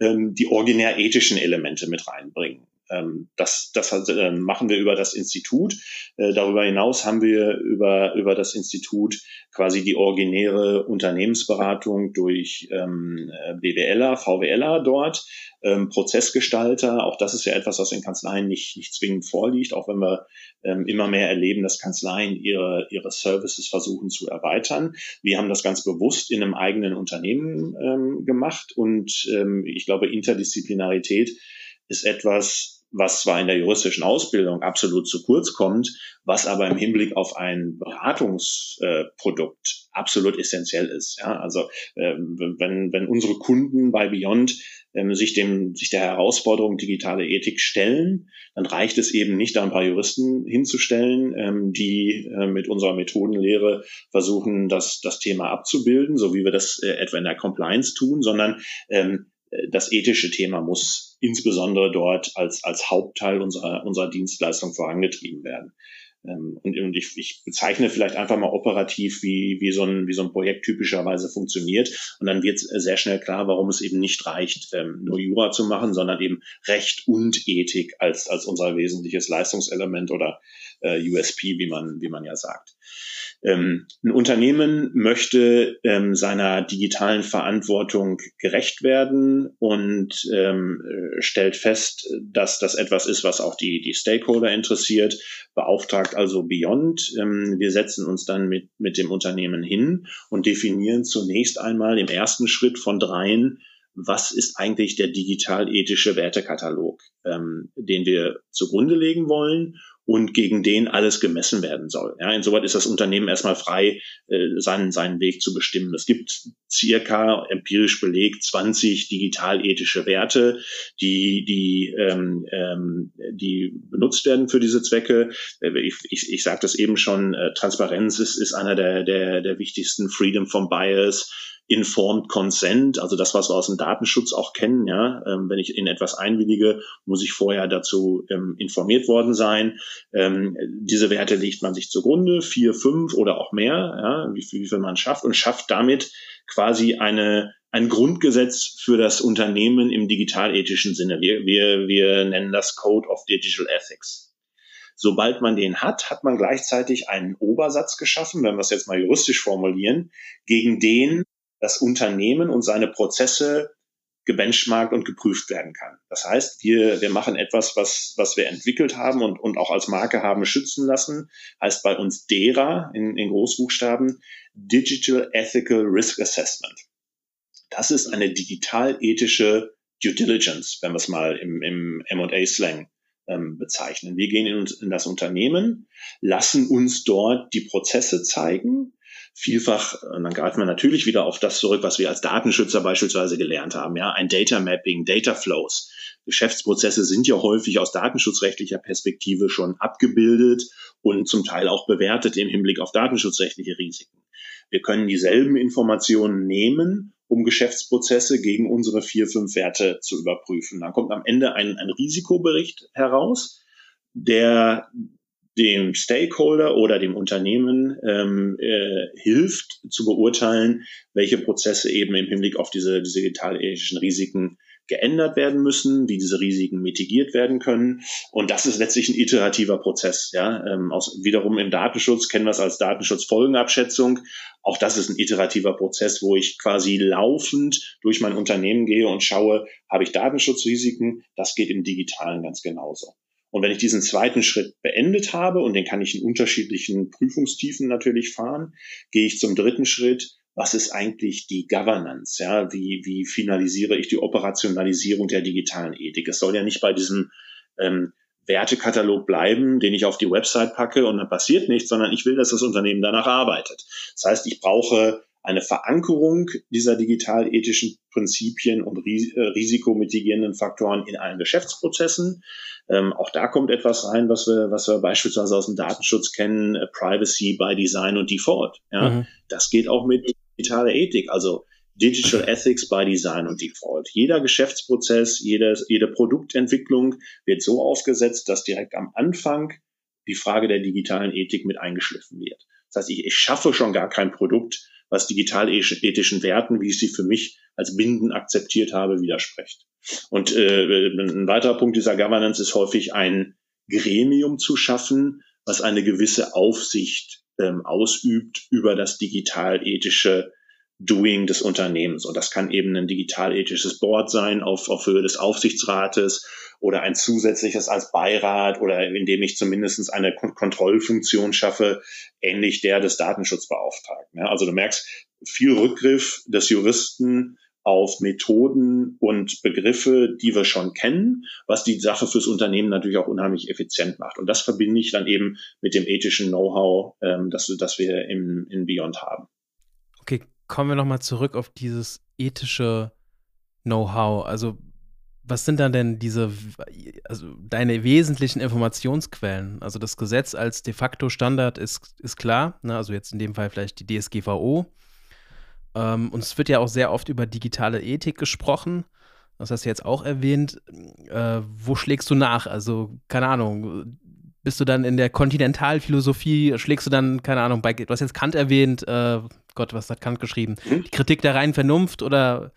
ähm, die originär ethischen Elemente mit reinbringen. Ähm, das das äh, machen wir über das Institut. Äh, darüber hinaus haben wir über, über das Institut quasi die originäre Unternehmensberatung durch ähm, BWLer, VWLer dort, ähm, Prozessgestalter. Auch das ist ja etwas, was in Kanzleien nicht, nicht zwingend vorliegt, auch wenn wir ähm, immer mehr erleben, dass Kanzleien ihre, ihre Services versuchen zu erweitern. Wir haben das ganz bewusst in einem eigenen Unternehmen ähm, gemacht und ähm, ich glaube, Interdisziplinarität ist etwas, was zwar in der juristischen Ausbildung absolut zu kurz kommt, was aber im Hinblick auf ein Beratungsprodukt absolut essentiell ist. Ja, also äh, wenn, wenn unsere Kunden bei Beyond ähm, sich dem sich der Herausforderung digitale Ethik stellen, dann reicht es eben nicht, da ein paar Juristen hinzustellen, ähm, die äh, mit unserer Methodenlehre versuchen, das das Thema abzubilden, so wie wir das äh, etwa in der Compliance tun, sondern ähm, das ethische Thema muss insbesondere dort als, als Hauptteil unserer, unserer Dienstleistung vorangetrieben werden. Ähm, und, und ich, ich bezeichne vielleicht einfach mal operativ, wie, wie, so ein, wie so ein Projekt typischerweise funktioniert. Und dann wird sehr schnell klar, warum es eben nicht reicht, ähm, nur Jura zu machen, sondern eben Recht und Ethik als, als unser wesentliches Leistungselement oder äh, USP, wie man, wie man ja sagt. Ähm, ein Unternehmen möchte ähm, seiner digitalen Verantwortung gerecht werden und ähm, stellt fest, dass das etwas ist, was auch die, die Stakeholder interessiert, beauftragt also Beyond. Ähm, wir setzen uns dann mit, mit dem Unternehmen hin und definieren zunächst einmal im ersten Schritt von dreien, was ist eigentlich der digital-ethische Wertekatalog, ähm, den wir zugrunde legen wollen und gegen den alles gemessen werden soll. Ja, insoweit ist das Unternehmen erstmal frei, äh, seinen, seinen Weg zu bestimmen. Es gibt circa empirisch belegt 20 digital-ethische Werte, die, die, ähm, ähm, die benutzt werden für diese Zwecke. Äh, ich, ich, ich sagte es eben schon, äh, Transparenz ist, ist einer der, der, der wichtigsten, Freedom from Bias, Informed Consent, also das, was wir aus dem Datenschutz auch kennen, ja, ähm, wenn ich in etwas einwillige, muss ich vorher dazu ähm, informiert worden sein. Ähm, diese Werte legt man sich zugrunde, vier, fünf oder auch mehr, ja, wie, wie viel man schafft und schafft damit quasi eine ein Grundgesetz für das Unternehmen im digitalethischen Sinne. Wir, wir, wir nennen das Code of Digital Ethics. Sobald man den hat, hat man gleichzeitig einen Obersatz geschaffen, wenn wir es jetzt mal juristisch formulieren, gegen den das Unternehmen und seine Prozesse gebenchmarkt und geprüft werden kann. Das heißt, wir, wir machen etwas, was, was wir entwickelt haben und, und auch als Marke haben schützen lassen, heißt bei uns DERA in, in Großbuchstaben, Digital Ethical Risk Assessment. Das ist eine digital-ethische Due Diligence, wenn wir es mal im, im M&A-Slang ähm, bezeichnen. Wir gehen in, in das Unternehmen, lassen uns dort die Prozesse zeigen, vielfach, und dann greifen wir natürlich wieder auf das zurück, was wir als Datenschützer beispielsweise gelernt haben, ja, ein Data Mapping, Data Flows. Geschäftsprozesse sind ja häufig aus datenschutzrechtlicher Perspektive schon abgebildet und zum Teil auch bewertet im Hinblick auf datenschutzrechtliche Risiken. Wir können dieselben Informationen nehmen, um Geschäftsprozesse gegen unsere vier, fünf Werte zu überprüfen. Dann kommt am Ende ein, ein Risikobericht heraus, der dem Stakeholder oder dem Unternehmen ähm, äh, hilft zu beurteilen, welche Prozesse eben im Hinblick auf diese, diese digitalethischen Risiken geändert werden müssen, wie diese Risiken mitigiert werden können. Und das ist letztlich ein iterativer Prozess. Ja? Ähm, aus, wiederum im Datenschutz kennen wir es als Datenschutzfolgenabschätzung. Auch das ist ein iterativer Prozess, wo ich quasi laufend durch mein Unternehmen gehe und schaue, habe ich Datenschutzrisiken? Das geht im Digitalen ganz genauso. Und wenn ich diesen zweiten Schritt beendet habe, und den kann ich in unterschiedlichen Prüfungstiefen natürlich fahren, gehe ich zum dritten Schritt. Was ist eigentlich die Governance? Ja, wie, wie finalisiere ich die Operationalisierung der digitalen Ethik? Es soll ja nicht bei diesem ähm, Wertekatalog bleiben, den ich auf die Website packe und dann passiert nichts, sondern ich will, dass das Unternehmen danach arbeitet. Das heißt, ich brauche eine Verankerung dieser digital-ethischen Prinzipien und äh, risikomitigierenden Faktoren in allen Geschäftsprozessen. Ähm, auch da kommt etwas rein, was wir, was wir beispielsweise aus dem Datenschutz kennen, äh, Privacy by Design und Default. Ja? Mhm. Das geht auch mit digitaler Ethik, also Digital Ethics by Design und Default. Jeder Geschäftsprozess, jede, jede Produktentwicklung wird so aufgesetzt, dass direkt am Anfang die Frage der digitalen Ethik mit eingeschliffen wird. Das heißt, ich, ich schaffe schon gar kein Produkt, was digital-ethischen Werten, wie ich sie für mich als bindend akzeptiert habe, widerspricht. Und äh, ein weiterer Punkt dieser Governance ist häufig ein Gremium zu schaffen, was eine gewisse Aufsicht ähm, ausübt über das digital-ethische Doing des Unternehmens. Und das kann eben ein digital-ethisches Board sein auf, auf Höhe des Aufsichtsrates oder ein zusätzliches als Beirat oder indem ich zumindest eine Kon Kontrollfunktion schaffe, ähnlich der des Datenschutzbeauftragten. Also du merkst viel Rückgriff des Juristen auf Methoden und Begriffe, die wir schon kennen, was die Sache fürs Unternehmen natürlich auch unheimlich effizient macht. Und das verbinde ich dann eben mit dem ethischen Know-how, ähm, das, das wir im, in Beyond haben. Kommen wir nochmal zurück auf dieses ethische Know-how. Also was sind dann denn diese, also deine wesentlichen Informationsquellen? Also das Gesetz als de facto Standard ist, ist klar, ne? also jetzt in dem Fall vielleicht die DSGVO. Ähm, und es wird ja auch sehr oft über digitale Ethik gesprochen. Das hast du jetzt auch erwähnt. Äh, wo schlägst du nach? Also, keine Ahnung, bist du dann in der Kontinentalphilosophie, schlägst du dann, keine Ahnung, bei, du hast jetzt Kant erwähnt, äh, Gott, was hat Kant geschrieben? Mhm. Die Kritik der reinen Vernunft oder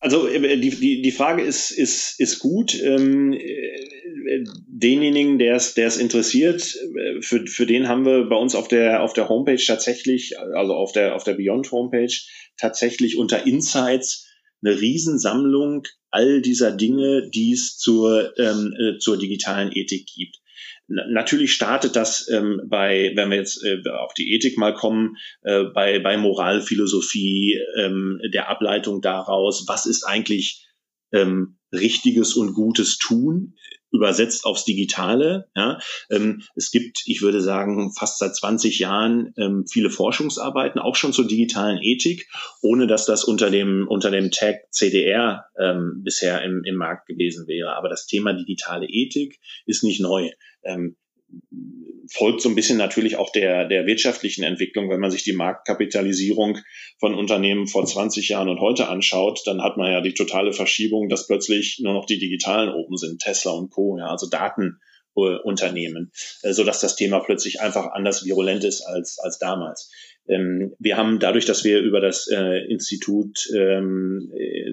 Also äh, die, die, die Frage ist, ist, ist gut. Ähm, äh, denjenigen, der es, der es interessiert, äh, für, für den haben wir bei uns auf der, auf der Homepage tatsächlich, also auf der, auf der Beyond Homepage, tatsächlich unter Insights eine Riesensammlung all dieser Dinge, die es zur, ähm, äh, zur digitalen Ethik gibt. Natürlich startet das ähm, bei, wenn wir jetzt äh, auf die Ethik mal kommen, äh, bei, bei Moralphilosophie, ähm, der Ableitung daraus, was ist eigentlich ähm, richtiges und gutes Tun übersetzt aufs Digitale. Ja. Ähm, es gibt, ich würde sagen, fast seit 20 Jahren ähm, viele Forschungsarbeiten, auch schon zur digitalen Ethik, ohne dass das unter dem, unter dem Tag CDR ähm, bisher im, im Markt gewesen wäre. Aber das Thema digitale Ethik ist nicht neu. Ähm, folgt so ein bisschen natürlich auch der, der wirtschaftlichen Entwicklung. Wenn man sich die Marktkapitalisierung von Unternehmen vor 20 Jahren und heute anschaut, dann hat man ja die totale Verschiebung, dass plötzlich nur noch die Digitalen oben sind, Tesla und Co., ja, also Datenunternehmen, äh, so das Thema plötzlich einfach anders virulent ist als, als damals. Ähm, wir haben dadurch, dass wir über das äh, Institut ähm,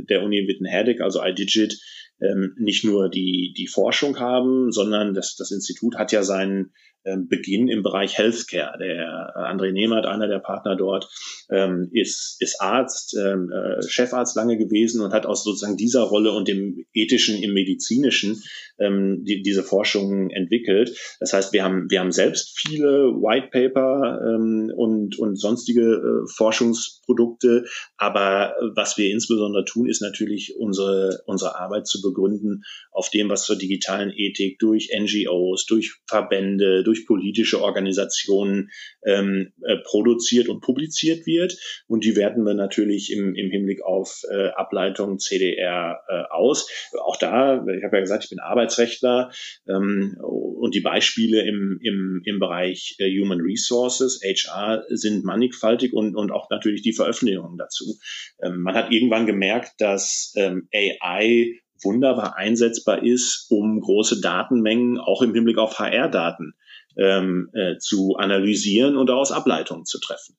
der Uni Witten-Herdecke, also iDigit, ähm, nicht nur die, die Forschung haben, sondern das, das Institut hat ja seinen Beginn im Bereich Healthcare. Der André Nehmert, einer der Partner dort, ähm, ist, ist Arzt, ähm, äh, Chefarzt lange gewesen und hat aus sozusagen dieser Rolle und dem ethischen, im medizinischen ähm, die, diese Forschung entwickelt. Das heißt, wir haben, wir haben selbst viele White Paper ähm, und, und sonstige äh, Forschungsprodukte, aber was wir insbesondere tun, ist natürlich unsere, unsere Arbeit zu begründen auf dem, was zur digitalen Ethik durch NGOs, durch Verbände, durch politische Organisationen ähm, äh, produziert und publiziert wird. Und die werten wir natürlich im, im Hinblick auf äh, Ableitung CDR äh, aus. Auch da, ich habe ja gesagt, ich bin Arbeitsrechtler ähm, und die Beispiele im, im, im Bereich äh, Human Resources, HR, sind mannigfaltig und, und auch natürlich die Veröffentlichungen dazu. Ähm, man hat irgendwann gemerkt, dass ähm, AI wunderbar einsetzbar ist, um große Datenmengen auch im Hinblick auf HR-Daten ähm, äh, zu analysieren und daraus Ableitungen zu treffen.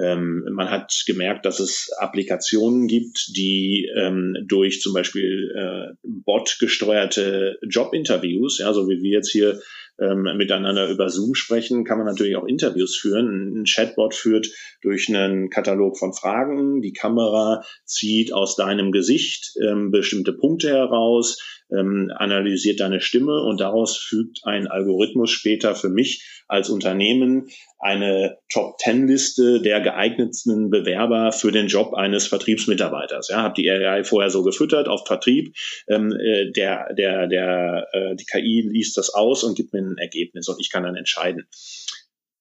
Ähm, man hat gemerkt, dass es Applikationen gibt, die ähm, durch zum Beispiel äh, bot-gesteuerte Jobinterviews, ja, so wie wir jetzt hier ähm, miteinander über Zoom sprechen, kann man natürlich auch Interviews führen. Ein Chatbot führt durch einen Katalog von Fragen. Die Kamera zieht aus deinem Gesicht ähm, bestimmte Punkte heraus, ähm, analysiert deine Stimme und daraus fügt ein Algorithmus später für mich als Unternehmen eine Top-10-Liste der geeignetsten Bewerber für den Job eines Vertriebsmitarbeiters. Ja, habe die AI vorher so gefüttert auf Vertrieb. Ähm, äh, der, der, der, äh, die KI liest das aus und gibt mir ein Ergebnis und ich kann dann entscheiden.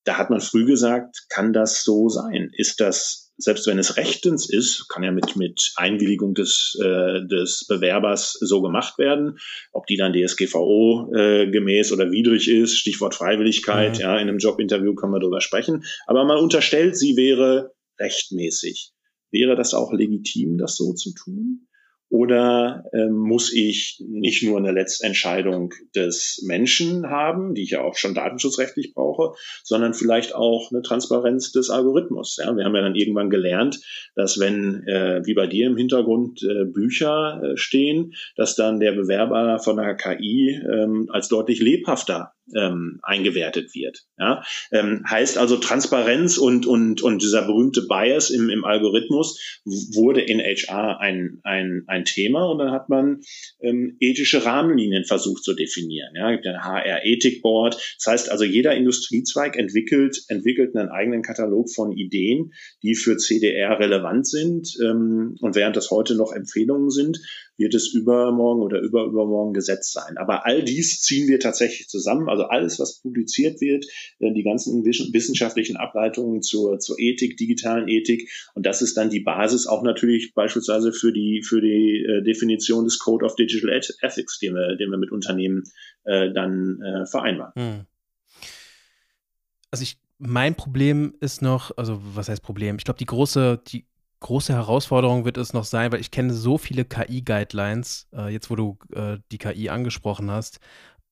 Da hat man früh gesagt, kann das so sein? Ist das selbst wenn es rechtens ist, kann ja mit, mit Einwilligung des, äh, des Bewerbers so gemacht werden. Ob die dann DSGVO äh, gemäß oder widrig ist, Stichwort Freiwilligkeit, mhm. ja, in einem Jobinterview können wir darüber sprechen. Aber man unterstellt, sie wäre rechtmäßig. Wäre das auch legitim, das so zu tun? Oder ähm, muss ich nicht nur eine Letztentscheidung des Menschen haben, die ich ja auch schon datenschutzrechtlich brauche, sondern vielleicht auch eine Transparenz des Algorithmus. Ja, wir haben ja dann irgendwann gelernt, dass wenn, äh, wie bei dir im Hintergrund, äh, Bücher äh, stehen, dass dann der Bewerber von der KI ähm, als deutlich lebhafter ähm, eingewertet wird. Ja? Ähm, heißt also Transparenz und, und, und dieser berühmte Bias im, im Algorithmus wurde in HR ein, ein, ein Thema und dann hat man ähm, ethische Rahmenlinien versucht zu definieren. Ja? Es gibt ein HR-Ethik-Board. Das heißt also, jeder Industriezweig entwickelt, entwickelt einen eigenen Katalog von Ideen, die für CDR relevant sind. Ähm, und während das heute noch Empfehlungen sind, wird es übermorgen oder überübermorgen Gesetz sein. Aber all dies ziehen wir tatsächlich zusammen. Also alles, was publiziert wird, äh, die ganzen wissenschaftlichen Ableitungen zur, zur Ethik, digitalen Ethik. Und das ist dann die Basis auch natürlich beispielsweise für die, für die äh, Definition des Code of Digital Ethics, den wir, den wir mit Unternehmen äh, dann vereinbaren. Hm. Also ich mein Problem ist noch, also was heißt Problem? Ich glaube, die große, die große Herausforderung wird es noch sein, weil ich kenne so viele KI-Guidelines, äh, jetzt wo du äh, die KI angesprochen hast.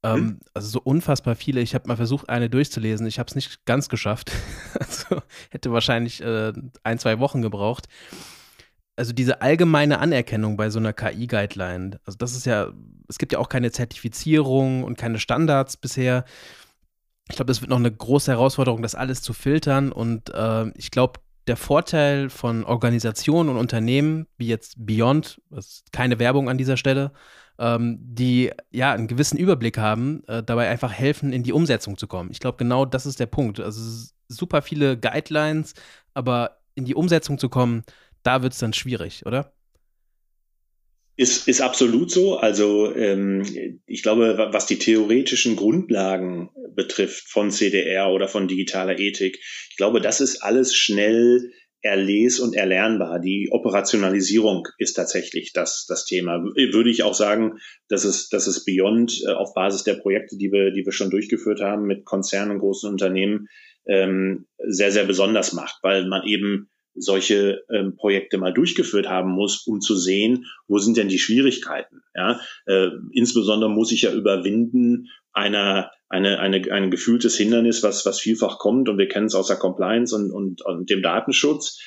Ähm, hm? Also so unfassbar viele. Ich habe mal versucht, eine durchzulesen. Ich habe es nicht ganz geschafft. [laughs] also hätte wahrscheinlich äh, ein, zwei Wochen gebraucht. also diese allgemeine Anerkennung bei so einer KI-Guideline, also das ist ja, es gibt ja auch keine Zertifizierung und keine Standards bisher. Ich glaube, das wird noch eine große Herausforderung, das alles zu filtern. Und äh, ich glaube, der Vorteil von Organisationen und Unternehmen, wie jetzt Beyond, das ist keine Werbung an dieser Stelle, ähm, die ja einen gewissen Überblick haben, äh, dabei einfach helfen, in die Umsetzung zu kommen. Ich glaube, genau das ist der Punkt. Also super viele Guidelines, aber in die Umsetzung zu kommen, da wird es dann schwierig, oder? Ist, ist absolut so. Also ähm, ich glaube, was die theoretischen Grundlagen betrifft von CDR oder von digitaler Ethik, ich glaube, das ist alles schnell erles- und erlernbar. Die Operationalisierung ist tatsächlich das, das Thema. Würde ich auch sagen, dass es, dass es Beyond äh, auf Basis der Projekte, die wir, die wir schon durchgeführt haben mit Konzernen und großen Unternehmen, ähm, sehr, sehr besonders macht, weil man eben solche ähm, Projekte mal durchgeführt haben muss, um zu sehen, wo sind denn die Schwierigkeiten. Ja? Äh, insbesondere muss ich ja überwinden einer eine, eine, ein gefühltes Hindernis, was, was vielfach kommt, und wir kennen es aus der Compliance und, und, und dem Datenschutz.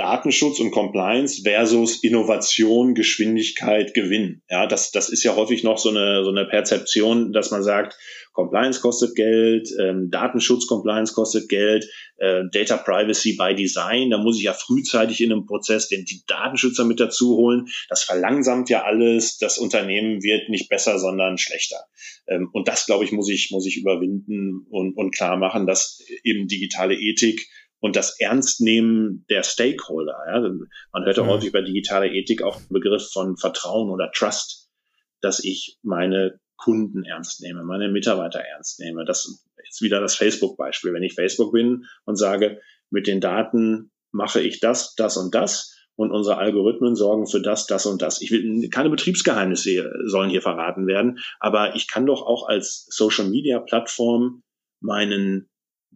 Datenschutz und Compliance versus Innovation, Geschwindigkeit, Gewinn. Ja, das, das ist ja häufig noch so eine, so eine Perzeption, dass man sagt, Compliance kostet Geld, ähm, Datenschutz Compliance kostet Geld, äh, Data Privacy by Design, da muss ich ja frühzeitig in einem Prozess den die Datenschützer mit dazu holen. Das verlangsamt ja alles, das Unternehmen wird nicht besser, sondern schlechter. Ähm, und das, glaube ich, muss ich, muss ich überwinden und, und klar machen, dass eben digitale Ethik und das Ernstnehmen der Stakeholder. Ja. Man hört ja mhm. häufig bei digitaler Ethik auch den Begriff von Vertrauen oder Trust, dass ich meine Kunden ernst nehme, meine Mitarbeiter ernst nehme. Das ist wieder das Facebook-Beispiel. Wenn ich Facebook bin und sage, mit den Daten mache ich das, das und das und unsere Algorithmen sorgen für das, das und das. Ich will keine Betriebsgeheimnisse sollen hier verraten werden, aber ich kann doch auch als Social Media Plattform meinen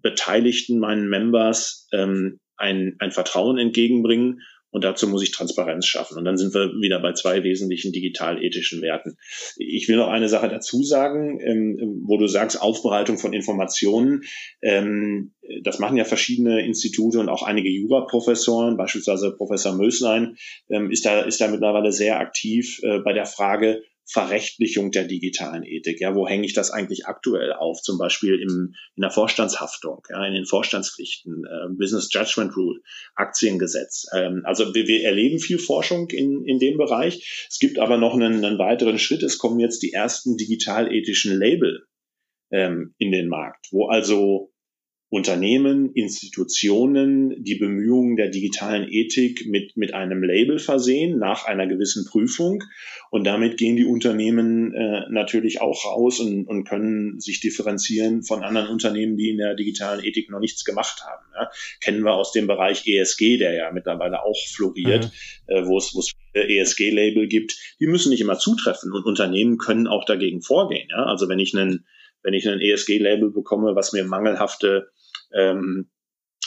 Beteiligten, meinen Members ähm, ein, ein Vertrauen entgegenbringen. Und dazu muss ich Transparenz schaffen. Und dann sind wir wieder bei zwei wesentlichen digital-ethischen Werten. Ich will noch eine Sache dazu sagen, ähm, wo du sagst, Aufbereitung von Informationen. Ähm, das machen ja verschiedene Institute und auch einige Juraprofessoren, beispielsweise Professor Möslein, ähm, ist, da, ist da mittlerweile sehr aktiv äh, bei der Frage, Verrechtlichung der digitalen Ethik. Ja, wo hänge ich das eigentlich aktuell auf? Zum Beispiel im, in der Vorstandshaftung, ja, in den Vorstandspflichten, äh, Business Judgment Rule, Aktiengesetz. Ähm, also wir, wir erleben viel Forschung in, in dem Bereich. Es gibt aber noch einen, einen weiteren Schritt. Es kommen jetzt die ersten digital-ethischen Label ähm, in den Markt, wo also Unternehmen, Institutionen die Bemühungen der digitalen Ethik mit, mit einem Label versehen nach einer gewissen Prüfung. Und damit gehen die Unternehmen äh, natürlich auch raus und, und können sich differenzieren von anderen Unternehmen, die in der digitalen Ethik noch nichts gemacht haben. Ja. Kennen wir aus dem Bereich ESG, der ja mittlerweile auch floriert, mhm. äh, wo es, wo es ESG-Label gibt. Die müssen nicht immer zutreffen und Unternehmen können auch dagegen vorgehen. Ja. Also wenn ich einen wenn ich ein ESG-Label bekomme, was mir mangelhafte ähm,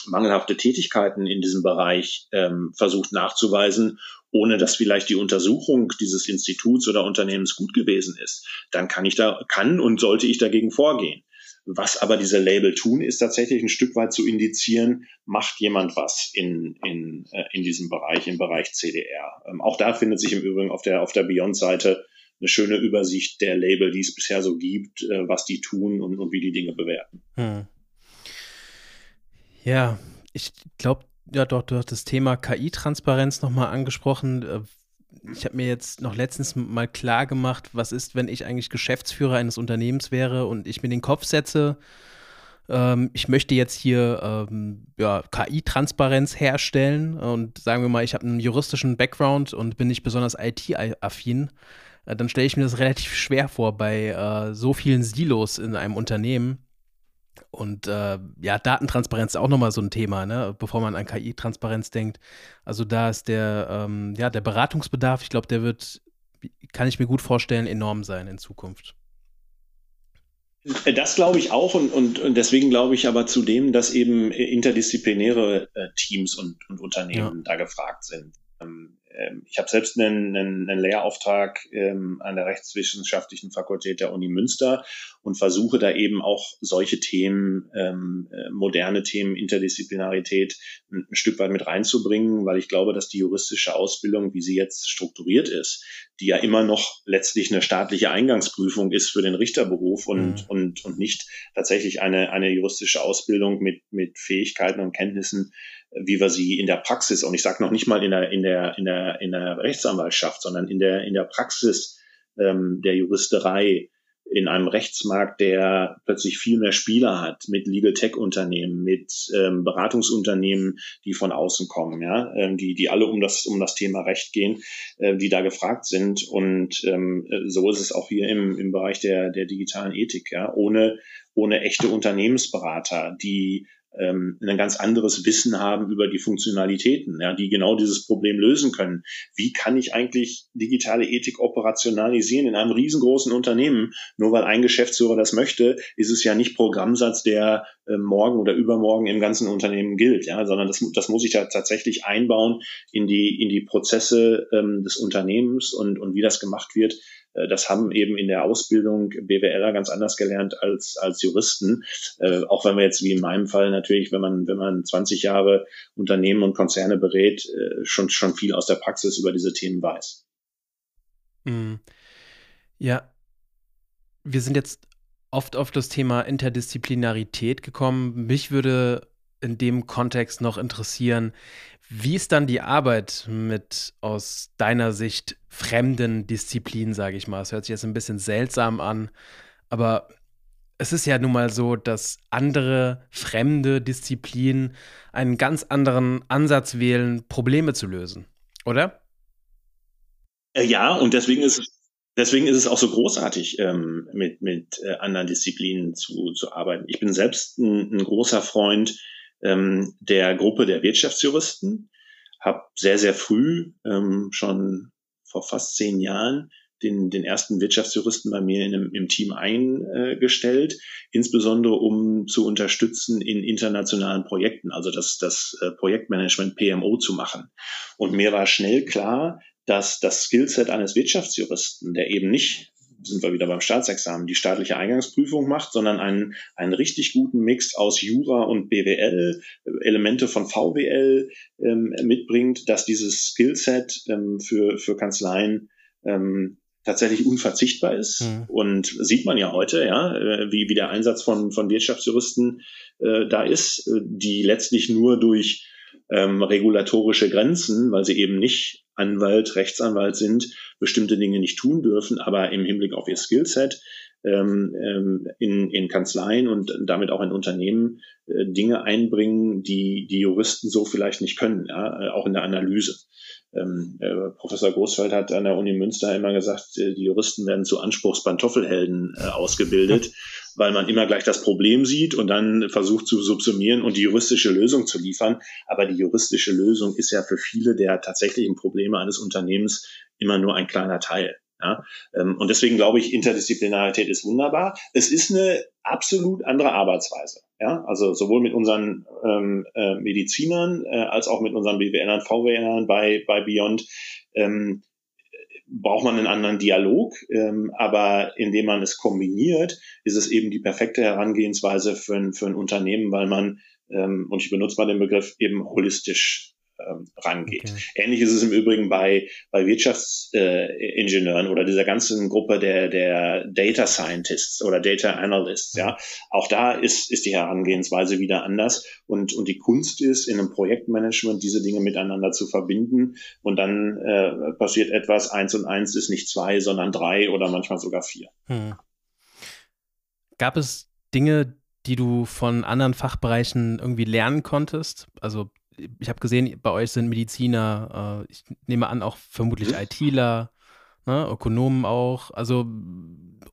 mangelhafte Tätigkeiten in diesem Bereich ähm, versucht nachzuweisen, ohne dass vielleicht die Untersuchung dieses Instituts oder Unternehmens gut gewesen ist, dann kann ich da, kann und sollte ich dagegen vorgehen. Was aber diese Label tun, ist tatsächlich ein Stück weit zu indizieren, macht jemand was in, in, äh, in diesem Bereich, im Bereich CDR. Ähm, auch da findet sich im Übrigen auf der, auf der Beyond-Seite eine schöne Übersicht der Label, die es bisher so gibt, äh, was die tun und, und wie die Dinge bewerten. Hm. Ja, ich glaube, ja doch, du hast das Thema KI-Transparenz nochmal angesprochen. Äh, ich habe mir jetzt noch letztens mal klar gemacht, was ist, wenn ich eigentlich Geschäftsführer eines Unternehmens wäre und ich mir den Kopf setze, ähm, ich möchte jetzt hier ähm, ja, KI-Transparenz herstellen und sagen wir mal, ich habe einen juristischen Background und bin nicht besonders IT-affin, äh, dann stelle ich mir das relativ schwer vor bei äh, so vielen Silos in einem Unternehmen und äh, ja, Datentransparenz ist auch nochmal so ein Thema, ne? bevor man an KI-Transparenz denkt. Also da ist der, ähm, ja, der Beratungsbedarf, ich glaube, der wird, kann ich mir gut vorstellen, enorm sein in Zukunft. Das glaube ich auch und, und, und deswegen glaube ich aber zudem, dass eben interdisziplinäre äh, Teams und, und Unternehmen ja. da gefragt sind. Ähm, ähm, ich habe selbst einen, einen, einen Lehrauftrag ähm, an der Rechtswissenschaftlichen Fakultät der Uni Münster und versuche da eben auch solche Themen, ähm, äh, moderne Themen, Interdisziplinarität ein, ein Stück weit mit reinzubringen, weil ich glaube, dass die juristische Ausbildung, wie sie jetzt strukturiert ist, die ja immer noch letztlich eine staatliche Eingangsprüfung ist für den Richterberuf und, mhm. und, und nicht tatsächlich eine, eine juristische Ausbildung mit, mit Fähigkeiten und Kenntnissen, wie wir sie in der Praxis, und ich sage noch nicht mal in der, in der, in der, in der Rechtsanwaltschaft, sondern in der, in der Praxis ähm, der Juristerei in einem Rechtsmarkt, der plötzlich viel mehr Spieler hat, mit Legal Tech Unternehmen, mit ähm, Beratungsunternehmen, die von außen kommen, ja, ähm, die, die alle um das, um das Thema Recht gehen, äh, die da gefragt sind. Und ähm, so ist es auch hier im, im Bereich der, der digitalen Ethik, ja, ohne, ohne echte Unternehmensberater, die ähm, ein ganz anderes Wissen haben über die Funktionalitäten, ja, die genau dieses Problem lösen können. Wie kann ich eigentlich digitale Ethik operationalisieren in einem riesengroßen Unternehmen? Nur weil ein Geschäftsführer das möchte, ist es ja nicht Programmsatz, der äh, morgen oder übermorgen im ganzen Unternehmen gilt, ja, sondern das, das muss ich da tatsächlich einbauen in die, in die Prozesse ähm, des Unternehmens und, und wie das gemacht wird das haben eben in der Ausbildung BWLer ganz anders gelernt als, als Juristen. Äh, auch wenn wir jetzt wie in meinem Fall natürlich, wenn man, wenn man 20 Jahre Unternehmen und Konzerne berät, äh, schon, schon viel aus der Praxis über diese Themen weiß. Mhm. Ja, wir sind jetzt oft auf das Thema Interdisziplinarität gekommen. Mich würde in dem Kontext noch interessieren, wie ist dann die Arbeit mit aus deiner Sicht fremden Disziplinen, sage ich mal? Es hört sich jetzt ein bisschen seltsam an, aber es ist ja nun mal so, dass andere fremde Disziplinen einen ganz anderen Ansatz wählen, Probleme zu lösen, oder? Äh, ja, und deswegen ist es Deswegen ist es auch so großartig, ähm, mit, mit äh, anderen Disziplinen zu, zu arbeiten. Ich bin selbst ein, ein großer Freund ähm, der Gruppe der Wirtschaftsjuristen, habe sehr, sehr früh, ähm, schon vor fast zehn Jahren, den, den ersten Wirtschaftsjuristen bei mir in im Team eingestellt, insbesondere um zu unterstützen in internationalen Projekten, also das, das äh, Projektmanagement PMO zu machen. Und mir war schnell klar, dass das Skillset eines Wirtschaftsjuristen, der eben nicht sind wir wieder beim Staatsexamen, die staatliche Eingangsprüfung macht, sondern einen, einen richtig guten Mix aus Jura und BWL, Elemente von VWL ähm, mitbringt, dass dieses Skillset ähm, für, für Kanzleien ähm, tatsächlich unverzichtbar ist. Mhm. Und sieht man ja heute, ja, äh, wie, wie der Einsatz von, von Wirtschaftsjuristen äh, da ist, äh, die letztlich nur durch ähm, regulatorische Grenzen, weil sie eben nicht Anwalt, Rechtsanwalt sind, bestimmte Dinge nicht tun dürfen, aber im Hinblick auf ihr Skillset ähm, ähm, in, in Kanzleien und damit auch in Unternehmen äh, Dinge einbringen, die die Juristen so vielleicht nicht können, ja, äh, auch in der Analyse. Ähm, äh, Professor Großfeld hat an der Uni Münster immer gesagt, äh, die Juristen werden zu Anspruchspantoffelhelden äh, ausgebildet, [laughs] weil man immer gleich das Problem sieht und dann versucht zu subsumieren und die juristische Lösung zu liefern. Aber die juristische Lösung ist ja für viele der tatsächlichen Probleme eines Unternehmens immer nur ein kleiner Teil. Ja, ähm, und deswegen glaube ich, Interdisziplinarität ist wunderbar. Es ist eine absolut andere Arbeitsweise. Ja, also sowohl mit unseren ähm, äh, Medizinern äh, als auch mit unseren BWLern, VWLern bei, bei Beyond ähm, braucht man einen anderen Dialog, ähm, aber indem man es kombiniert, ist es eben die perfekte Herangehensweise für ein, für ein Unternehmen, weil man, ähm, und ich benutze mal den Begriff, eben holistisch ähm, rangeht. Okay. Ähnlich ist es im Übrigen bei, bei Wirtschaftsingenieuren äh, oder dieser ganzen Gruppe der, der Data Scientists oder Data Analysts. Ja, auch da ist, ist die Herangehensweise wieder anders und, und die Kunst ist, in einem Projektmanagement diese Dinge miteinander zu verbinden und dann äh, passiert etwas, eins und eins ist nicht zwei, sondern drei oder manchmal sogar vier. Hm. Gab es Dinge, die du von anderen Fachbereichen irgendwie lernen konntest? Also ich habe gesehen, bei euch sind Mediziner, äh, ich nehme an, auch vermutlich mhm. ITler, ne, Ökonomen auch. Also,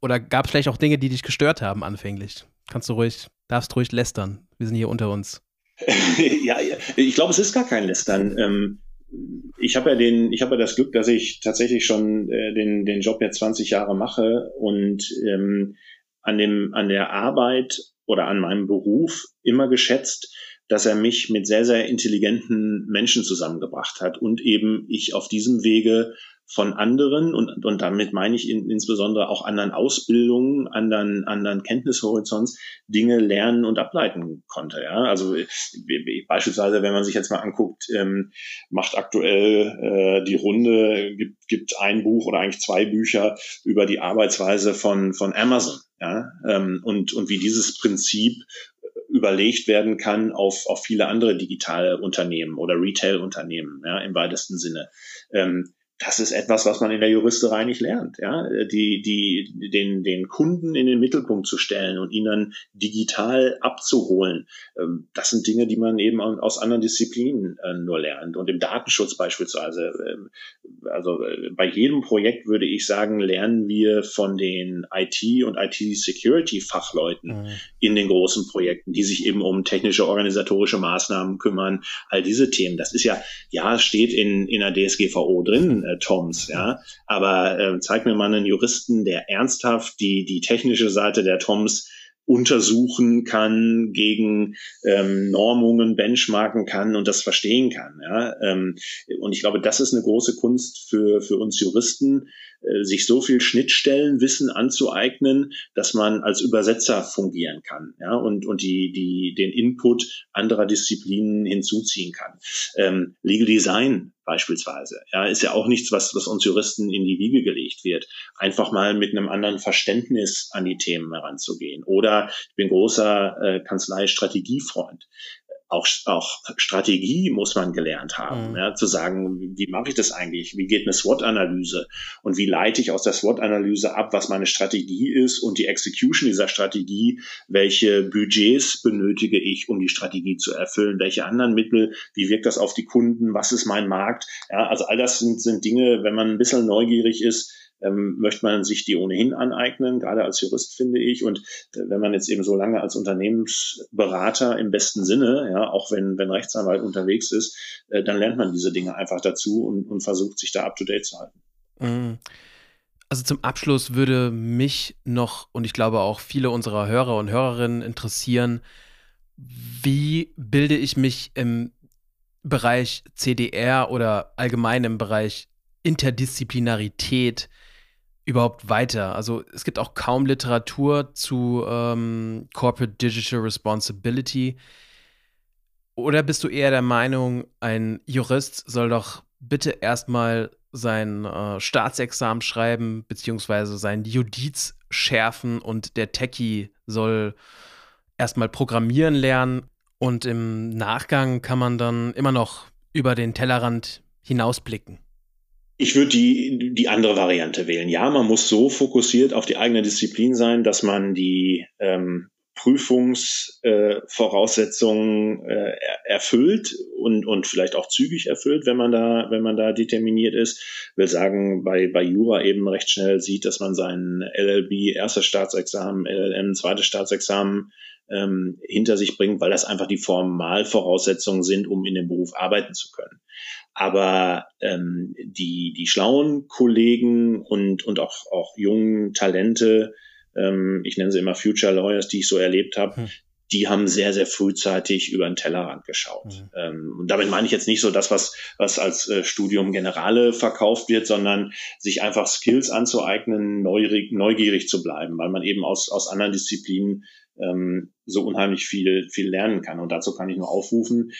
oder gab es vielleicht auch Dinge, die dich gestört haben anfänglich? Kannst du ruhig, darfst ruhig lästern. Wir sind hier unter uns. [laughs] ja, ich glaube, es ist gar kein Lästern. Ähm, ich habe ja den, ich habe ja das Glück, dass ich tatsächlich schon äh, den, den Job jetzt 20 Jahre mache und ähm, an dem, an der Arbeit oder an meinem Beruf immer geschätzt, dass er mich mit sehr, sehr intelligenten Menschen zusammengebracht hat und eben ich auf diesem Wege von anderen und, und damit meine ich in, insbesondere auch anderen Ausbildungen, anderen, anderen Kenntnishorizonts Dinge lernen und ableiten konnte. Ja? Also beispielsweise, wenn man sich jetzt mal anguckt, ähm, macht aktuell äh, die Runde, gibt, gibt ein Buch oder eigentlich zwei Bücher über die Arbeitsweise von, von Amazon. Ja? Ähm, und, und wie dieses Prinzip überlegt werden kann auf, auf viele andere digitale Unternehmen oder Retail-Unternehmen, ja, im weitesten Sinne. Ähm, das ist etwas, was man in der Juristerei nicht lernt, ja, die, die, den, den Kunden in den Mittelpunkt zu stellen und ihn dann digital abzuholen. Ähm, das sind Dinge, die man eben aus anderen Disziplinen äh, nur lernt. Und im Datenschutz beispielsweise, ähm, also äh, bei jedem Projekt würde ich sagen, lernen wir von den IT- und IT-Security-Fachleuten mhm. in den großen Projekten, die sich eben um technische, organisatorische Maßnahmen kümmern, all diese Themen. Das ist ja, ja, steht in, in der DSGVO drin, äh, Toms, ja. Aber äh, zeig mir mal einen Juristen, der ernsthaft die, die technische Seite der Toms untersuchen kann, gegen ähm, Normungen benchmarken kann und das verstehen kann. Ja? Ähm, und ich glaube, das ist eine große Kunst für, für uns Juristen, sich so viel Schnittstellenwissen anzueignen, dass man als Übersetzer fungieren kann ja, und, und die, die, den Input anderer Disziplinen hinzuziehen kann. Ähm, Legal Design beispielsweise ja, ist ja auch nichts, was, was uns Juristen in die Wiege gelegt wird. Einfach mal mit einem anderen Verständnis an die Themen heranzugehen. Oder ich bin großer äh, Kanzlei-Strategiefreund auch, auch Strategie muss man gelernt haben, mhm. ja, zu sagen, wie mache ich das eigentlich? Wie geht eine SWOT-Analyse? Und wie leite ich aus der SWOT-Analyse ab, was meine Strategie ist und die Execution dieser Strategie? Welche Budgets benötige ich, um die Strategie zu erfüllen? Welche anderen Mittel? Wie wirkt das auf die Kunden? Was ist mein Markt? Ja, also all das sind, sind Dinge, wenn man ein bisschen neugierig ist, ähm, möchte man sich die ohnehin aneignen, gerade als Jurist finde ich. Und äh, wenn man jetzt eben so lange als Unternehmensberater im besten Sinne, ja, auch wenn, wenn Rechtsanwalt unterwegs ist, äh, dann lernt man diese Dinge einfach dazu und, und versucht sich da up to date zu halten. Mhm. Also zum Abschluss würde mich noch und ich glaube auch viele unserer Hörer und Hörerinnen interessieren, wie bilde ich mich im Bereich CDR oder allgemein im Bereich Interdisziplinarität überhaupt weiter? Also es gibt auch kaum Literatur zu ähm, Corporate Digital Responsibility. Oder bist du eher der Meinung, ein Jurist soll doch bitte erstmal sein äh, Staatsexamen schreiben, beziehungsweise sein Judiz schärfen und der Techie soll erstmal programmieren lernen und im Nachgang kann man dann immer noch über den Tellerrand hinausblicken? Ich würde die, die andere Variante wählen. Ja, man muss so fokussiert auf die eigene Disziplin sein, dass man die ähm, Prüfungsvoraussetzungen äh, äh, erfüllt und, und vielleicht auch zügig erfüllt, wenn man da, wenn man da determiniert ist. Will sagen, bei, bei Jura eben recht schnell sieht, dass man sein LLB, erstes Staatsexamen, LLM, zweites Staatsexamen ähm, hinter sich bringt, weil das einfach die Formalvoraussetzungen sind, um in dem Beruf arbeiten zu können. Aber ähm, die, die schlauen Kollegen und, und auch, auch jungen Talente, ähm, ich nenne sie immer Future Lawyers, die ich so erlebt habe, hm. die haben sehr, sehr frühzeitig über den Tellerrand geschaut. Mhm. Ähm, und damit meine ich jetzt nicht so das, was, was als äh, Studium Generale verkauft wird, sondern sich einfach Skills anzueignen, neugierig, neugierig zu bleiben, weil man eben aus, aus anderen Disziplinen ähm, so unheimlich viel, viel lernen kann. Und dazu kann ich nur aufrufen.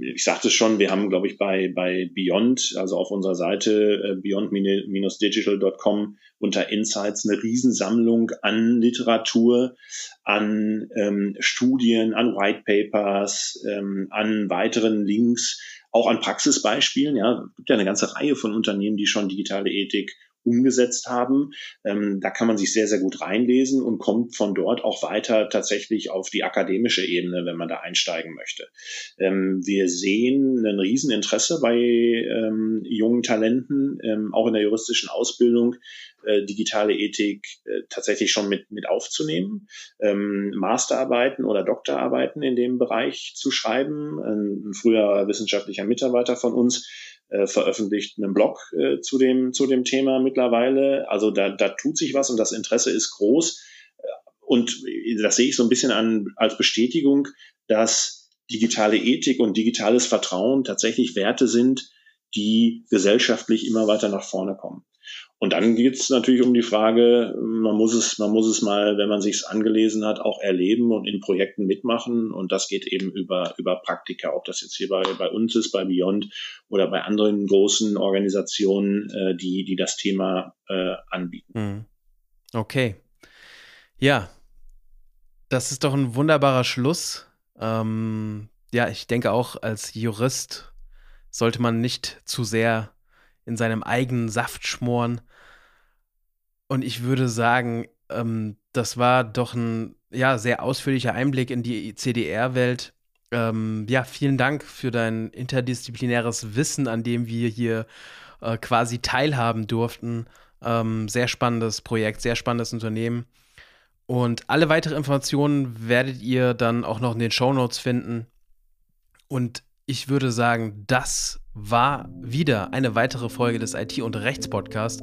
Ich sagte es schon, wir haben, glaube ich, bei, bei Beyond, also auf unserer Seite äh, beyond-digital.com unter Insights eine Riesensammlung an Literatur, an ähm, Studien, an White Papers, ähm, an weiteren Links, auch an Praxisbeispielen. Ja, gibt ja eine ganze Reihe von Unternehmen, die schon digitale Ethik umgesetzt haben. Ähm, da kann man sich sehr, sehr gut reinlesen und kommt von dort auch weiter tatsächlich auf die akademische Ebene, wenn man da einsteigen möchte. Ähm, wir sehen ein Rieseninteresse bei ähm, jungen Talenten, ähm, auch in der juristischen Ausbildung, äh, digitale Ethik äh, tatsächlich schon mit, mit aufzunehmen, ähm, Masterarbeiten oder Doktorarbeiten in dem Bereich zu schreiben. Ein, ein früher wissenschaftlicher Mitarbeiter von uns äh, veröffentlicht einen Blog äh, zu, dem, zu dem Thema mittlerweile. Also da, da tut sich was und das Interesse ist groß. Und das sehe ich so ein bisschen an, als Bestätigung, dass digitale Ethik und digitales Vertrauen tatsächlich Werte sind, die gesellschaftlich immer weiter nach vorne kommen. Und dann geht es natürlich um die Frage, man muss es, man muss es mal, wenn man sich angelesen hat, auch erleben und in Projekten mitmachen. Und das geht eben über, über Praktika, ob das jetzt hier bei, bei uns ist, bei Beyond oder bei anderen großen Organisationen, äh, die, die das Thema äh, anbieten. Mhm. Okay. Ja, das ist doch ein wunderbarer Schluss. Ähm, ja, ich denke auch als Jurist sollte man nicht zu sehr in seinem eigenen Saft schmoren. Und ich würde sagen, ähm, das war doch ein ja, sehr ausführlicher Einblick in die CDR-Welt. Ähm, ja, vielen Dank für dein interdisziplinäres Wissen, an dem wir hier äh, quasi teilhaben durften. Ähm, sehr spannendes Projekt, sehr spannendes Unternehmen. Und alle weitere Informationen werdet ihr dann auch noch in den Show Notes finden. Und ich würde sagen, das war wieder eine weitere Folge des IT- und Rechts-Podcasts.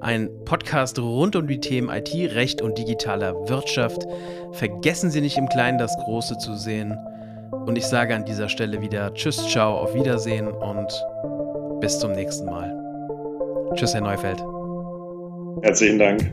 Ein Podcast rund um die Themen IT, Recht und digitaler Wirtschaft. Vergessen Sie nicht im Kleinen das Große zu sehen. Und ich sage an dieser Stelle wieder Tschüss, ciao, auf Wiedersehen und bis zum nächsten Mal. Tschüss, Herr Neufeld. Herzlichen Dank.